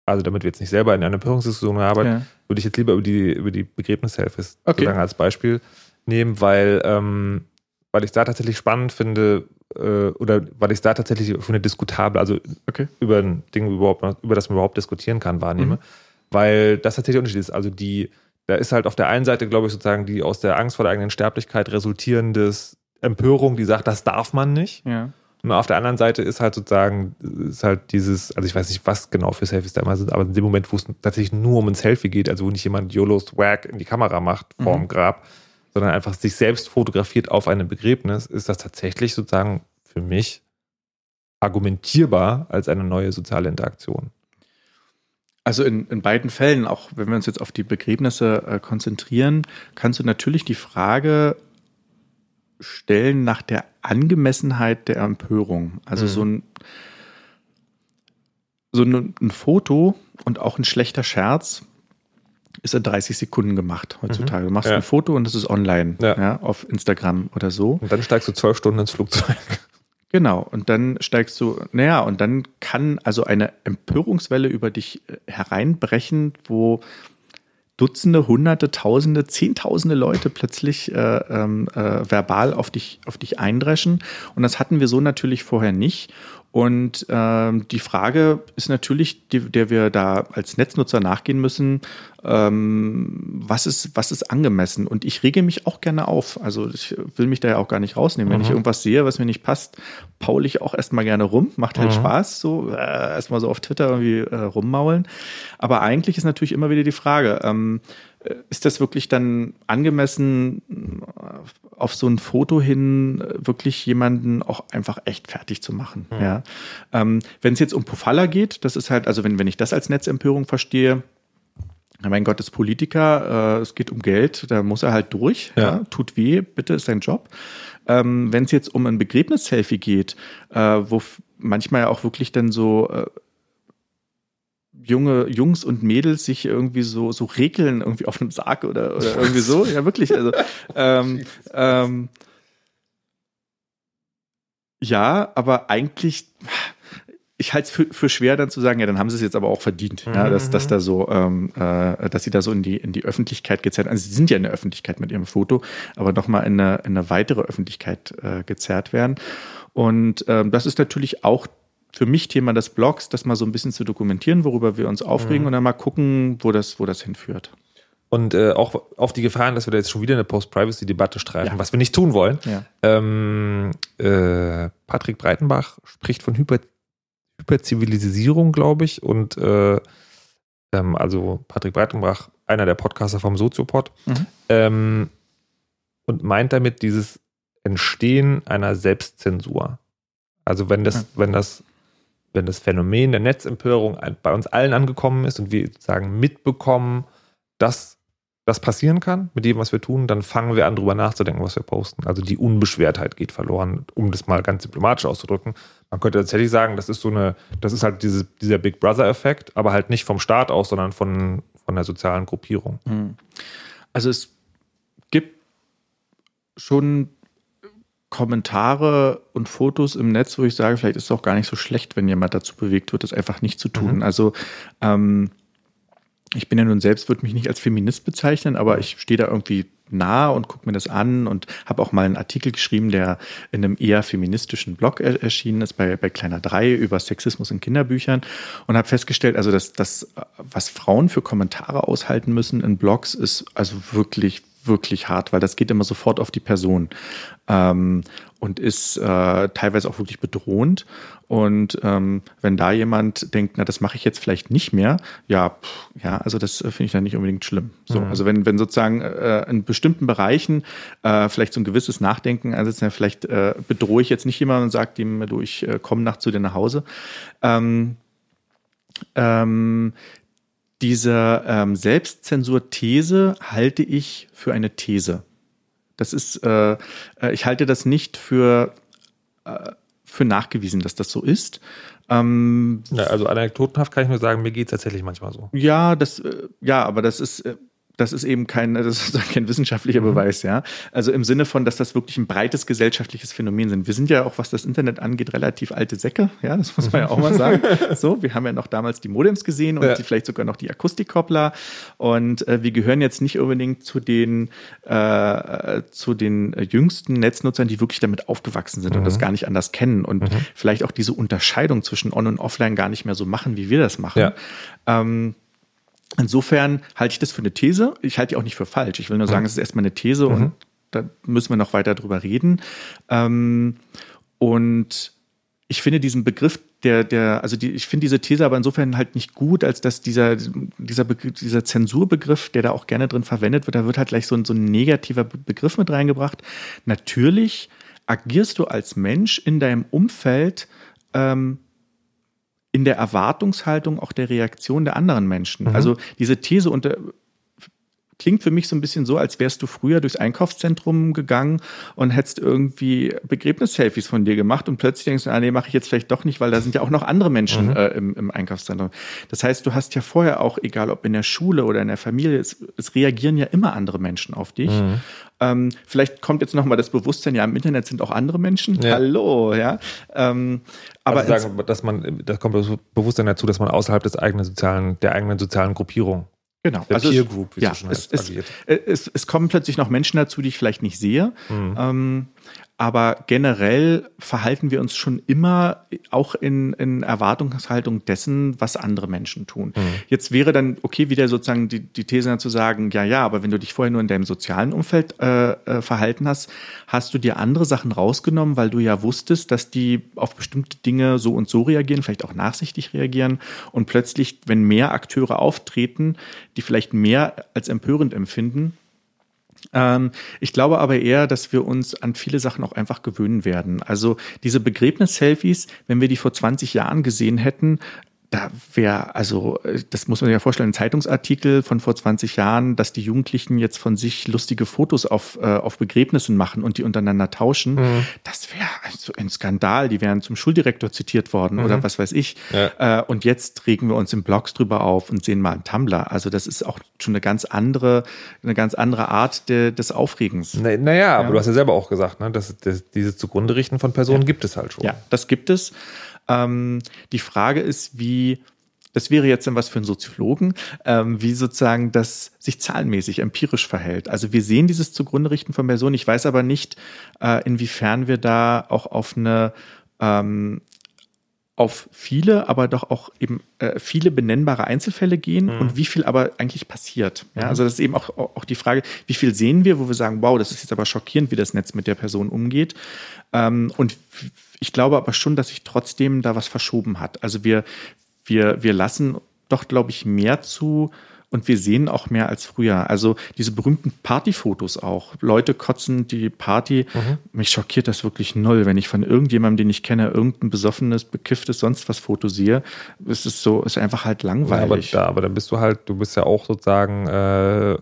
also damit wir jetzt nicht selber in einer Empörungsdiskussion arbeiten, ja. würde ich jetzt lieber über die, über die Begräbnishelfers okay. sozusagen als Beispiel nehmen, weil, ähm, weil ich es da tatsächlich spannend finde, äh, oder weil ich es da tatsächlich für eine diskutable, also okay. über ein Ding überhaupt, über das man überhaupt diskutieren kann, wahrnehme. Mhm. Weil das tatsächlich Unterschied ist. Also die, da ist halt auf der einen Seite, glaube ich, sozusagen die aus der Angst vor der eigenen Sterblichkeit resultierendes Empörung, die sagt, das darf man nicht. Ja. Und auf der anderen Seite ist halt sozusagen, ist halt dieses, also ich weiß nicht, was genau für Selfies da immer sind, aber in dem Moment, wo es tatsächlich nur um ein Selfie geht, also wo nicht jemand YOLO Swag in die Kamera macht vorm mhm. Grab, sondern einfach sich selbst fotografiert auf einem Begräbnis, ist das tatsächlich sozusagen für mich argumentierbar als eine neue soziale Interaktion. Also in, in beiden Fällen, auch wenn wir uns jetzt auf die Begräbnisse äh, konzentrieren, kannst du natürlich die Frage stellen nach der Angemessenheit der Empörung. Also mhm. so ein so ein, ein Foto und auch ein schlechter Scherz ist in 30 Sekunden gemacht heutzutage. Mhm. Du machst ja. ein Foto und es ist online ja. ja. auf Instagram oder so. Und dann steigst du zwölf Stunden ins Flugzeug. Genau, und dann steigst du, naja, und dann kann also eine Empörungswelle über dich äh, hereinbrechen, wo Dutzende, Hunderte, Tausende, Zehntausende Leute plötzlich äh, ähm, äh, verbal auf dich, auf dich eindreschen. Und das hatten wir so natürlich vorher nicht. Und ähm, die Frage ist natürlich, die, der wir da als Netznutzer nachgehen müssen, ähm, was, ist, was ist angemessen? Und ich rege mich auch gerne auf. Also ich will mich da ja auch gar nicht rausnehmen. Wenn mhm. ich irgendwas sehe, was mir nicht passt, paul ich auch erstmal gerne rum. Macht halt mhm. Spaß, so äh, erstmal so auf Twitter irgendwie äh, rummaulen. Aber eigentlich ist natürlich immer wieder die Frage, ähm, ist das wirklich dann angemessen, auf so ein Foto hin wirklich jemanden auch einfach echt fertig zu machen? Mhm. Ja. Ähm, wenn es jetzt um Pofalla geht, das ist halt, also wenn, wenn ich das als Netzempörung verstehe, mein Gott, ist Politiker, äh, es geht um Geld, da muss er halt durch, ja. ja tut weh, bitte ist sein Job. Ähm, wenn es jetzt um ein Begräbnis-Selfie geht, äh, wo manchmal ja auch wirklich dann so äh, junge Jungs und Mädels sich irgendwie so so regeln irgendwie auf einem Sarg oder oder irgendwie so ja wirklich also ähm, ähm, Ja, aber eigentlich, ich halte es für, für schwer, dann zu sagen, ja, dann haben sie es jetzt aber auch verdient, mhm. ja, dass, dass da so, ähm, äh, dass sie da so in die, in die Öffentlichkeit gezerrt, also sie sind ja in der Öffentlichkeit mit ihrem Foto, aber nochmal in eine, in eine weitere Öffentlichkeit äh, gezerrt werden. Und ähm, das ist natürlich auch für mich Thema des Blogs, das mal so ein bisschen zu dokumentieren, worüber wir uns aufregen mhm. und dann mal gucken, wo das, wo das hinführt. Und äh, auch auf die Gefahren, dass wir da jetzt schon wieder eine Post-Privacy-Debatte streifen, ja. was wir nicht tun wollen. Ja. Ähm, äh, Patrick Breitenbach spricht von Hyper Hyperzivilisierung, glaube ich. Und äh, ähm, also Patrick Breitenbach, einer der Podcaster vom Soziopod, mhm. ähm, und meint damit dieses Entstehen einer Selbstzensur. Also wenn das, mhm. wenn das, wenn das Phänomen der Netzempörung bei uns allen angekommen ist und wir sozusagen mitbekommen, dass das passieren kann mit dem, was wir tun, dann fangen wir an, darüber nachzudenken, was wir posten. Also die Unbeschwertheit geht verloren, um das mal ganz diplomatisch auszudrücken. Man könnte tatsächlich sagen, das ist so eine, das ist halt diese, dieser Big Brother-Effekt, aber halt nicht vom Staat aus, sondern von, von der sozialen Gruppierung. Hm. Also es gibt schon Kommentare und Fotos im Netz, wo ich sage, vielleicht ist es auch gar nicht so schlecht, wenn jemand dazu bewegt wird, das einfach nicht zu tun. Mhm. Also ähm, ich bin ja nun selbst, würde mich nicht als Feminist bezeichnen, aber ich stehe da irgendwie nah und gucke mir das an und habe auch mal einen Artikel geschrieben, der in einem eher feministischen Blog er erschienen ist, bei, bei Kleiner 3 über Sexismus in Kinderbüchern und habe festgestellt, also dass das, was Frauen für Kommentare aushalten müssen in Blogs, ist also wirklich, wirklich hart, weil das geht immer sofort auf die Person ähm, und ist äh, teilweise auch wirklich bedrohend. Und ähm, wenn da jemand denkt, na, das mache ich jetzt vielleicht nicht mehr, ja, pff, ja, also das finde ich dann nicht unbedingt schlimm. So, mhm. also wenn, wenn sozusagen äh, in bestimmten Bereichen äh, vielleicht so ein gewisses Nachdenken einsetzt, ja, vielleicht äh, bedrohe ich jetzt nicht jemanden und sage ihm, du, ich äh, komme nach zu dir nach Hause. Ähm, ähm, diese ähm, Selbstzensur-These halte ich für eine These. Das ist, äh, äh, ich halte das nicht für, äh, für nachgewiesen, dass das so ist. Ähm, ja, also anekdotenhaft kann ich nur sagen, mir geht es tatsächlich manchmal so. Ja, das, äh, ja, aber das ist, äh, das ist eben kein, das ist kein wissenschaftlicher mhm. Beweis, ja. Also im Sinne von, dass das wirklich ein breites gesellschaftliches Phänomen sind. Wir sind ja auch, was das Internet angeht, relativ alte Säcke, ja, das muss man ja auch mal sagen. So, wir haben ja noch damals die Modems gesehen und ja. vielleicht sogar noch die Akustikkoppler und äh, wir gehören jetzt nicht unbedingt zu den, äh, zu den jüngsten Netznutzern, die wirklich damit aufgewachsen sind mhm. und das gar nicht anders kennen und mhm. vielleicht auch diese Unterscheidung zwischen On und Offline gar nicht mehr so machen, wie wir das machen. Ja. Ähm, Insofern halte ich das für eine These. Ich halte die auch nicht für falsch. Ich will nur sagen, mhm. es ist erstmal eine These mhm. und da müssen wir noch weiter drüber reden. Ähm, und ich finde diesen Begriff der, der, also die, ich finde diese These aber insofern halt nicht gut, als dass dieser, dieser, Begriff, dieser Zensurbegriff, der da auch gerne drin verwendet wird, da wird halt gleich so ein, so ein negativer Begriff mit reingebracht. Natürlich agierst du als Mensch in deinem Umfeld ähm, in der Erwartungshaltung auch der Reaktion der anderen Menschen. Mhm. Also diese These unter klingt für mich so ein bisschen so, als wärst du früher durchs Einkaufszentrum gegangen und hättest irgendwie Begräbnis-Selfies von dir gemacht und plötzlich denkst du, ah, nee, mache ich jetzt vielleicht doch nicht, weil da sind ja auch noch andere Menschen mhm. äh, im, im, Einkaufszentrum. Das heißt, du hast ja vorher auch, egal ob in der Schule oder in der Familie, es, es reagieren ja immer andere Menschen auf dich. Mhm. Ähm, vielleicht kommt jetzt nochmal das Bewusstsein, ja, im Internet sind auch andere Menschen. Ja. Hallo, ja. Ähm, aber also sagen, dass man, da kommt das Bewusstsein dazu, dass man außerhalb des eigenen sozialen, der eigenen sozialen Gruppierung Genau. Der also Peer Group, wie ja, es schon heißt, es, es, es, es, kommen plötzlich noch Menschen dazu, die ich vielleicht nicht sehe. Mhm. Ähm, aber generell verhalten wir uns schon immer auch in, in Erwartungshaltung dessen, was andere Menschen tun. Mhm. Jetzt wäre dann okay, wieder sozusagen die, die These zu sagen, ja, ja, aber wenn du dich vorher nur in deinem sozialen Umfeld äh, äh, verhalten hast, hast du dir andere Sachen rausgenommen, weil du ja wusstest, dass die auf bestimmte Dinge so und so reagieren, vielleicht auch nachsichtig reagieren und plötzlich, wenn mehr Akteure auftreten, die vielleicht mehr als empörend empfinden, ähm, ich glaube aber eher, dass wir uns an viele Sachen auch einfach gewöhnen werden. Also diese Begräbnis-Selfies, wenn wir die vor 20 Jahren gesehen hätten, da wäre, also das muss man sich ja vorstellen, ein Zeitungsartikel von vor 20 Jahren, dass die Jugendlichen jetzt von sich lustige Fotos auf, äh, auf Begräbnissen machen und die untereinander tauschen, mhm. das wäre also ein Skandal. Die wären zum Schuldirektor zitiert worden mhm. oder was weiß ich. Ja. Äh, und jetzt regen wir uns im Blogs drüber auf und sehen mal einen Tumblr. Also das ist auch schon eine ganz andere, eine ganz andere Art de, des Aufregens. Naja, na ja, aber du hast ja selber auch gesagt, ne, dass, dass dieses zugrunde richten von Personen ja. gibt es halt schon. Ja, das gibt es. Ähm, die Frage ist, wie das wäre jetzt dann was für einen Soziologen, ähm, wie sozusagen das sich zahlenmäßig, empirisch verhält. Also wir sehen dieses zugrunde richten von Personen. Ich weiß aber nicht, äh, inwiefern wir da auch auf eine ähm, auf viele, aber doch auch eben äh, viele benennbare Einzelfälle gehen mhm. und wie viel aber eigentlich passiert. Ja, mhm. also das ist eben auch, auch die Frage, wie viel sehen wir, wo wir sagen, wow, das ist jetzt aber schockierend, wie das Netz mit der Person umgeht. Ähm, und ich glaube aber schon, dass sich trotzdem da was verschoben hat. Also wir, wir, wir lassen doch, glaube ich, mehr zu und wir sehen auch mehr als früher. Also diese berühmten Partyfotos auch. Leute kotzen die Party. Mhm. Mich schockiert das wirklich null, wenn ich von irgendjemandem, den ich kenne, irgendein besoffenes, bekifftes, sonst was Foto sehe. Es ist so, ist einfach halt langweilig. Ja, aber, da, aber dann bist du halt, du bist ja auch sozusagen äh,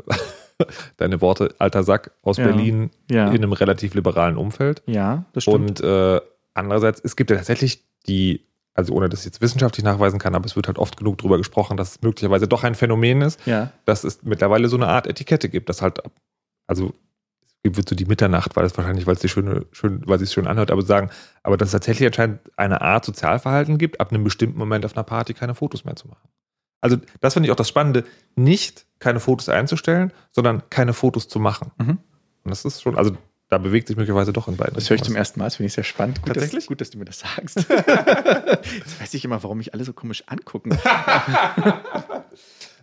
deine Worte, alter Sack aus ja. Berlin ja. in einem relativ liberalen Umfeld. Ja, das stimmt. Und äh, Andererseits, es gibt ja tatsächlich die, also ohne dass ich jetzt wissenschaftlich nachweisen kann, aber es wird halt oft genug darüber gesprochen, dass es möglicherweise doch ein Phänomen ist, ja. dass es mittlerweile so eine Art Etikette gibt, dass halt, also es wird so die Mitternacht, weil es wahrscheinlich, weil es sich schön, schön, weil es schön anhört, aber sagen, aber dass es tatsächlich anscheinend eine Art Sozialverhalten gibt, ab einem bestimmten Moment auf einer Party keine Fotos mehr zu machen. Also das finde ich auch das Spannende, nicht keine Fotos einzustellen, sondern keine Fotos zu machen. Mhm. Und das ist schon, also da bewegt sich möglicherweise doch in beiden. Das höre ich zum ersten Mal, das finde ich sehr spannend. Gut, Tatsächlich? Dass, gut, dass du mir das sagst. Jetzt weiß ich immer, warum mich alle so komisch angucken.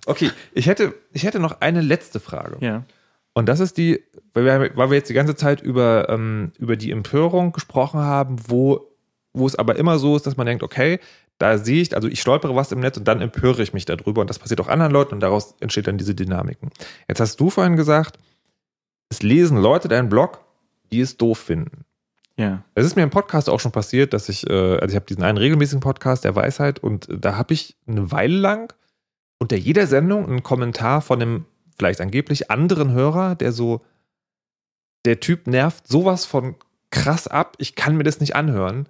okay, ich hätte, ich hätte noch eine letzte Frage. Ja. Und das ist die, weil wir, weil wir jetzt die ganze Zeit über, ähm, über die Empörung gesprochen haben, wo, wo es aber immer so ist, dass man denkt, okay, da sehe ich, also ich stolpere was im Netz und dann empöre ich mich darüber und das passiert auch anderen Leuten und daraus entsteht dann diese Dynamiken. Jetzt hast du vorhin gesagt, es lesen Leute deinen Blog die es doof finden. Ja. Es ist mir im Podcast auch schon passiert, dass ich, äh, also ich habe diesen einen regelmäßigen Podcast der Weisheit und da habe ich eine Weile lang unter jeder Sendung einen Kommentar von einem vielleicht angeblich anderen Hörer, der so, der Typ nervt sowas von krass ab, ich kann mir das nicht anhören.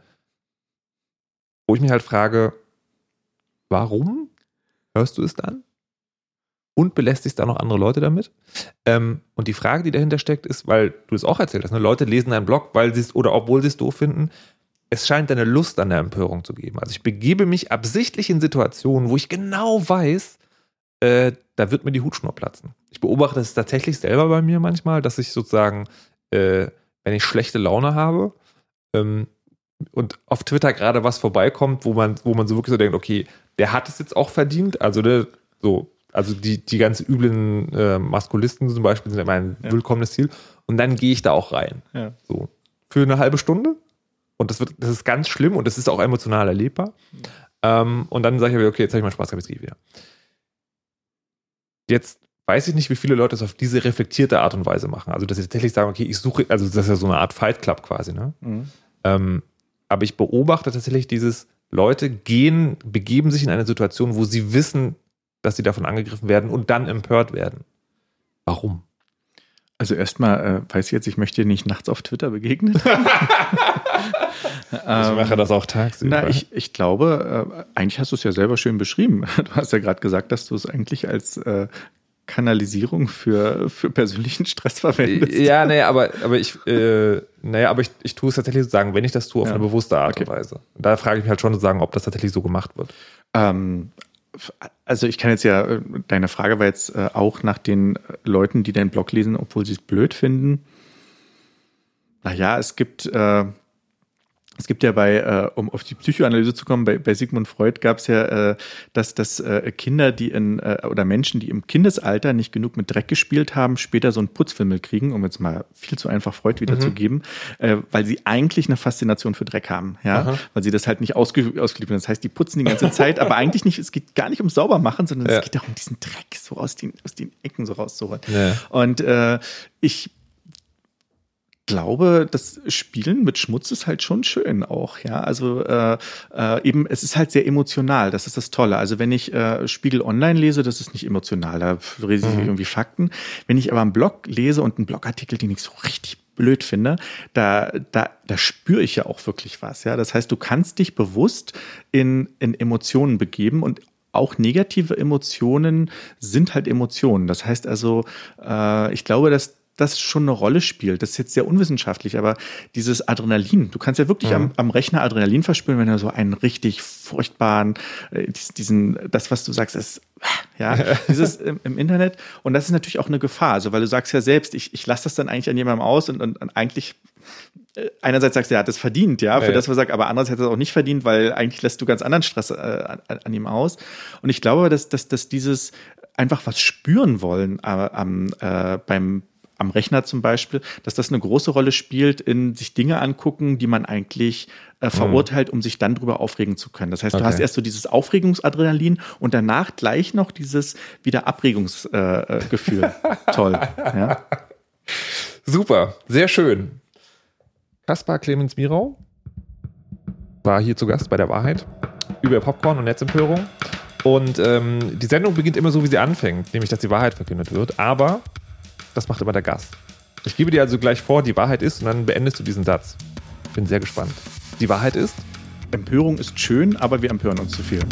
Wo ich mich halt frage, warum hörst du es dann? Und belästigst dann noch andere Leute damit. Ähm, und die Frage, die dahinter steckt, ist, weil du es auch erzählt hast, ne? Leute lesen deinen Blog, weil sie es oder obwohl sie es doof finden. Es scheint eine Lust an der Empörung zu geben. Also ich begebe mich absichtlich in Situationen, wo ich genau weiß, äh, da wird mir die Hutschnur platzen. Ich beobachte es tatsächlich selber bei mir manchmal, dass ich sozusagen, äh, wenn ich schlechte Laune habe ähm, und auf Twitter gerade was vorbeikommt, wo man, wo man so wirklich so denkt, okay, der hat es jetzt auch verdient, also der, so, also die, die ganz üblen äh, Maskulisten zum Beispiel sind immer ein ja. willkommenes Ziel. Und dann gehe ich da auch rein. Ja. So. Für eine halbe Stunde. Und das wird, das ist ganz schlimm und das ist auch emotional erlebbar. Mhm. Ähm, und dann sage ich mir, okay, jetzt habe ich mal Spaß gehabt, jetzt gehe ich wieder. Jetzt weiß ich nicht, wie viele Leute das auf diese reflektierte Art und Weise machen. Also, dass sie tatsächlich sagen, okay, ich suche, also das ist ja so eine Art Fight Club quasi, ne? Mhm. Ähm, aber ich beobachte tatsächlich dieses, Leute gehen, begeben sich in eine Situation, wo sie wissen, dass sie davon angegriffen werden und dann empört werden. Warum? Also erstmal äh, weiß ich jetzt, ich möchte dir nicht nachts auf Twitter begegnen. ich mache das auch tagsüber. Na, ich, ich glaube, äh, eigentlich hast du es ja selber schön beschrieben. Du hast ja gerade gesagt, dass du es eigentlich als äh, Kanalisierung für, für persönlichen Stress verwendest. Ja, nee, aber, aber ich, äh, naja, aber ich, ich tue es tatsächlich sozusagen, wenn ich das tue, auf ja. eine bewusste Art okay. und Weise. Da frage ich mich halt schon sozusagen, ob das tatsächlich so gemacht wird. Ähm, also ich kann jetzt ja, äh, deine Frage war jetzt äh, auch nach den Leuten, die deinen Blog lesen, obwohl sie es blöd finden. Naja, es gibt äh, es gibt ja bei, äh, um auf die Psychoanalyse zu kommen, bei, bei Sigmund Freud gab es ja, äh, dass, dass äh, Kinder, die in, äh, oder Menschen, die im Kindesalter nicht genug mit Dreck gespielt haben, später so einen Putzfimmel kriegen, um jetzt mal viel zu einfach Freud wiederzugeben, mhm. äh, weil sie eigentlich eine Faszination für Dreck haben, ja, Aha. weil sie das halt nicht ausge ausgelebt haben. Das heißt, die putzen die ganze Zeit, aber eigentlich nicht, es geht gar nicht um sauber machen, sondern ja. es geht darum, diesen Dreck so aus den, aus den Ecken so rauszuholen. Ja. Und äh, ich glaube, das Spielen mit Schmutz ist halt schon schön auch, ja. Also äh, äh, eben, es ist halt sehr emotional, das ist das Tolle. Also wenn ich äh, Spiegel Online lese, das ist nicht emotional, da lese ich mhm. irgendwie Fakten. Wenn ich aber einen Blog lese und einen Blogartikel, den ich so richtig blöd finde, da, da, da spüre ich ja auch wirklich was. Ja, das heißt, du kannst dich bewusst in, in Emotionen begeben und auch negative Emotionen sind halt Emotionen. Das heißt also, äh, ich glaube, dass das schon eine Rolle spielt. Das ist jetzt sehr unwissenschaftlich, aber dieses Adrenalin, du kannst ja wirklich mhm. am, am, Rechner Adrenalin verspüren, wenn du so einen richtig furchtbaren, äh, diesen, das, was du sagst, ist, ja, dieses im, im, Internet. Und das ist natürlich auch eine Gefahr. Also, weil du sagst ja selbst, ich, ich lasse das dann eigentlich an jemandem aus und, und, und eigentlich äh, einerseits sagst du, er hat es verdient, ja, für ja, das, was er sagt, aber andererseits hat er es auch nicht verdient, weil eigentlich lässt du ganz anderen Stress äh, an, an, ihm aus. Und ich glaube, dass, dass, dass dieses einfach was spüren wollen äh, äh, beim, am Rechner zum Beispiel, dass das eine große Rolle spielt in sich Dinge angucken, die man eigentlich äh, mhm. verurteilt, um sich dann drüber aufregen zu können. Das heißt, okay. du hast erst so dieses Aufregungsadrenalin und danach gleich noch dieses wieder Abregungsgefühl. Äh, äh Toll. Ja. Super, sehr schön. Kaspar Clemens Mirau war hier zu Gast bei der Wahrheit über Popcorn und Netzempörung. Und ähm, die Sendung beginnt immer so, wie sie anfängt, nämlich dass die Wahrheit verkündet wird. Aber das macht immer der Gast. Ich gebe dir also gleich vor, die Wahrheit ist, und dann beendest du diesen Satz. Bin sehr gespannt. Die Wahrheit ist? Empörung ist schön, aber wir empören uns zu viel.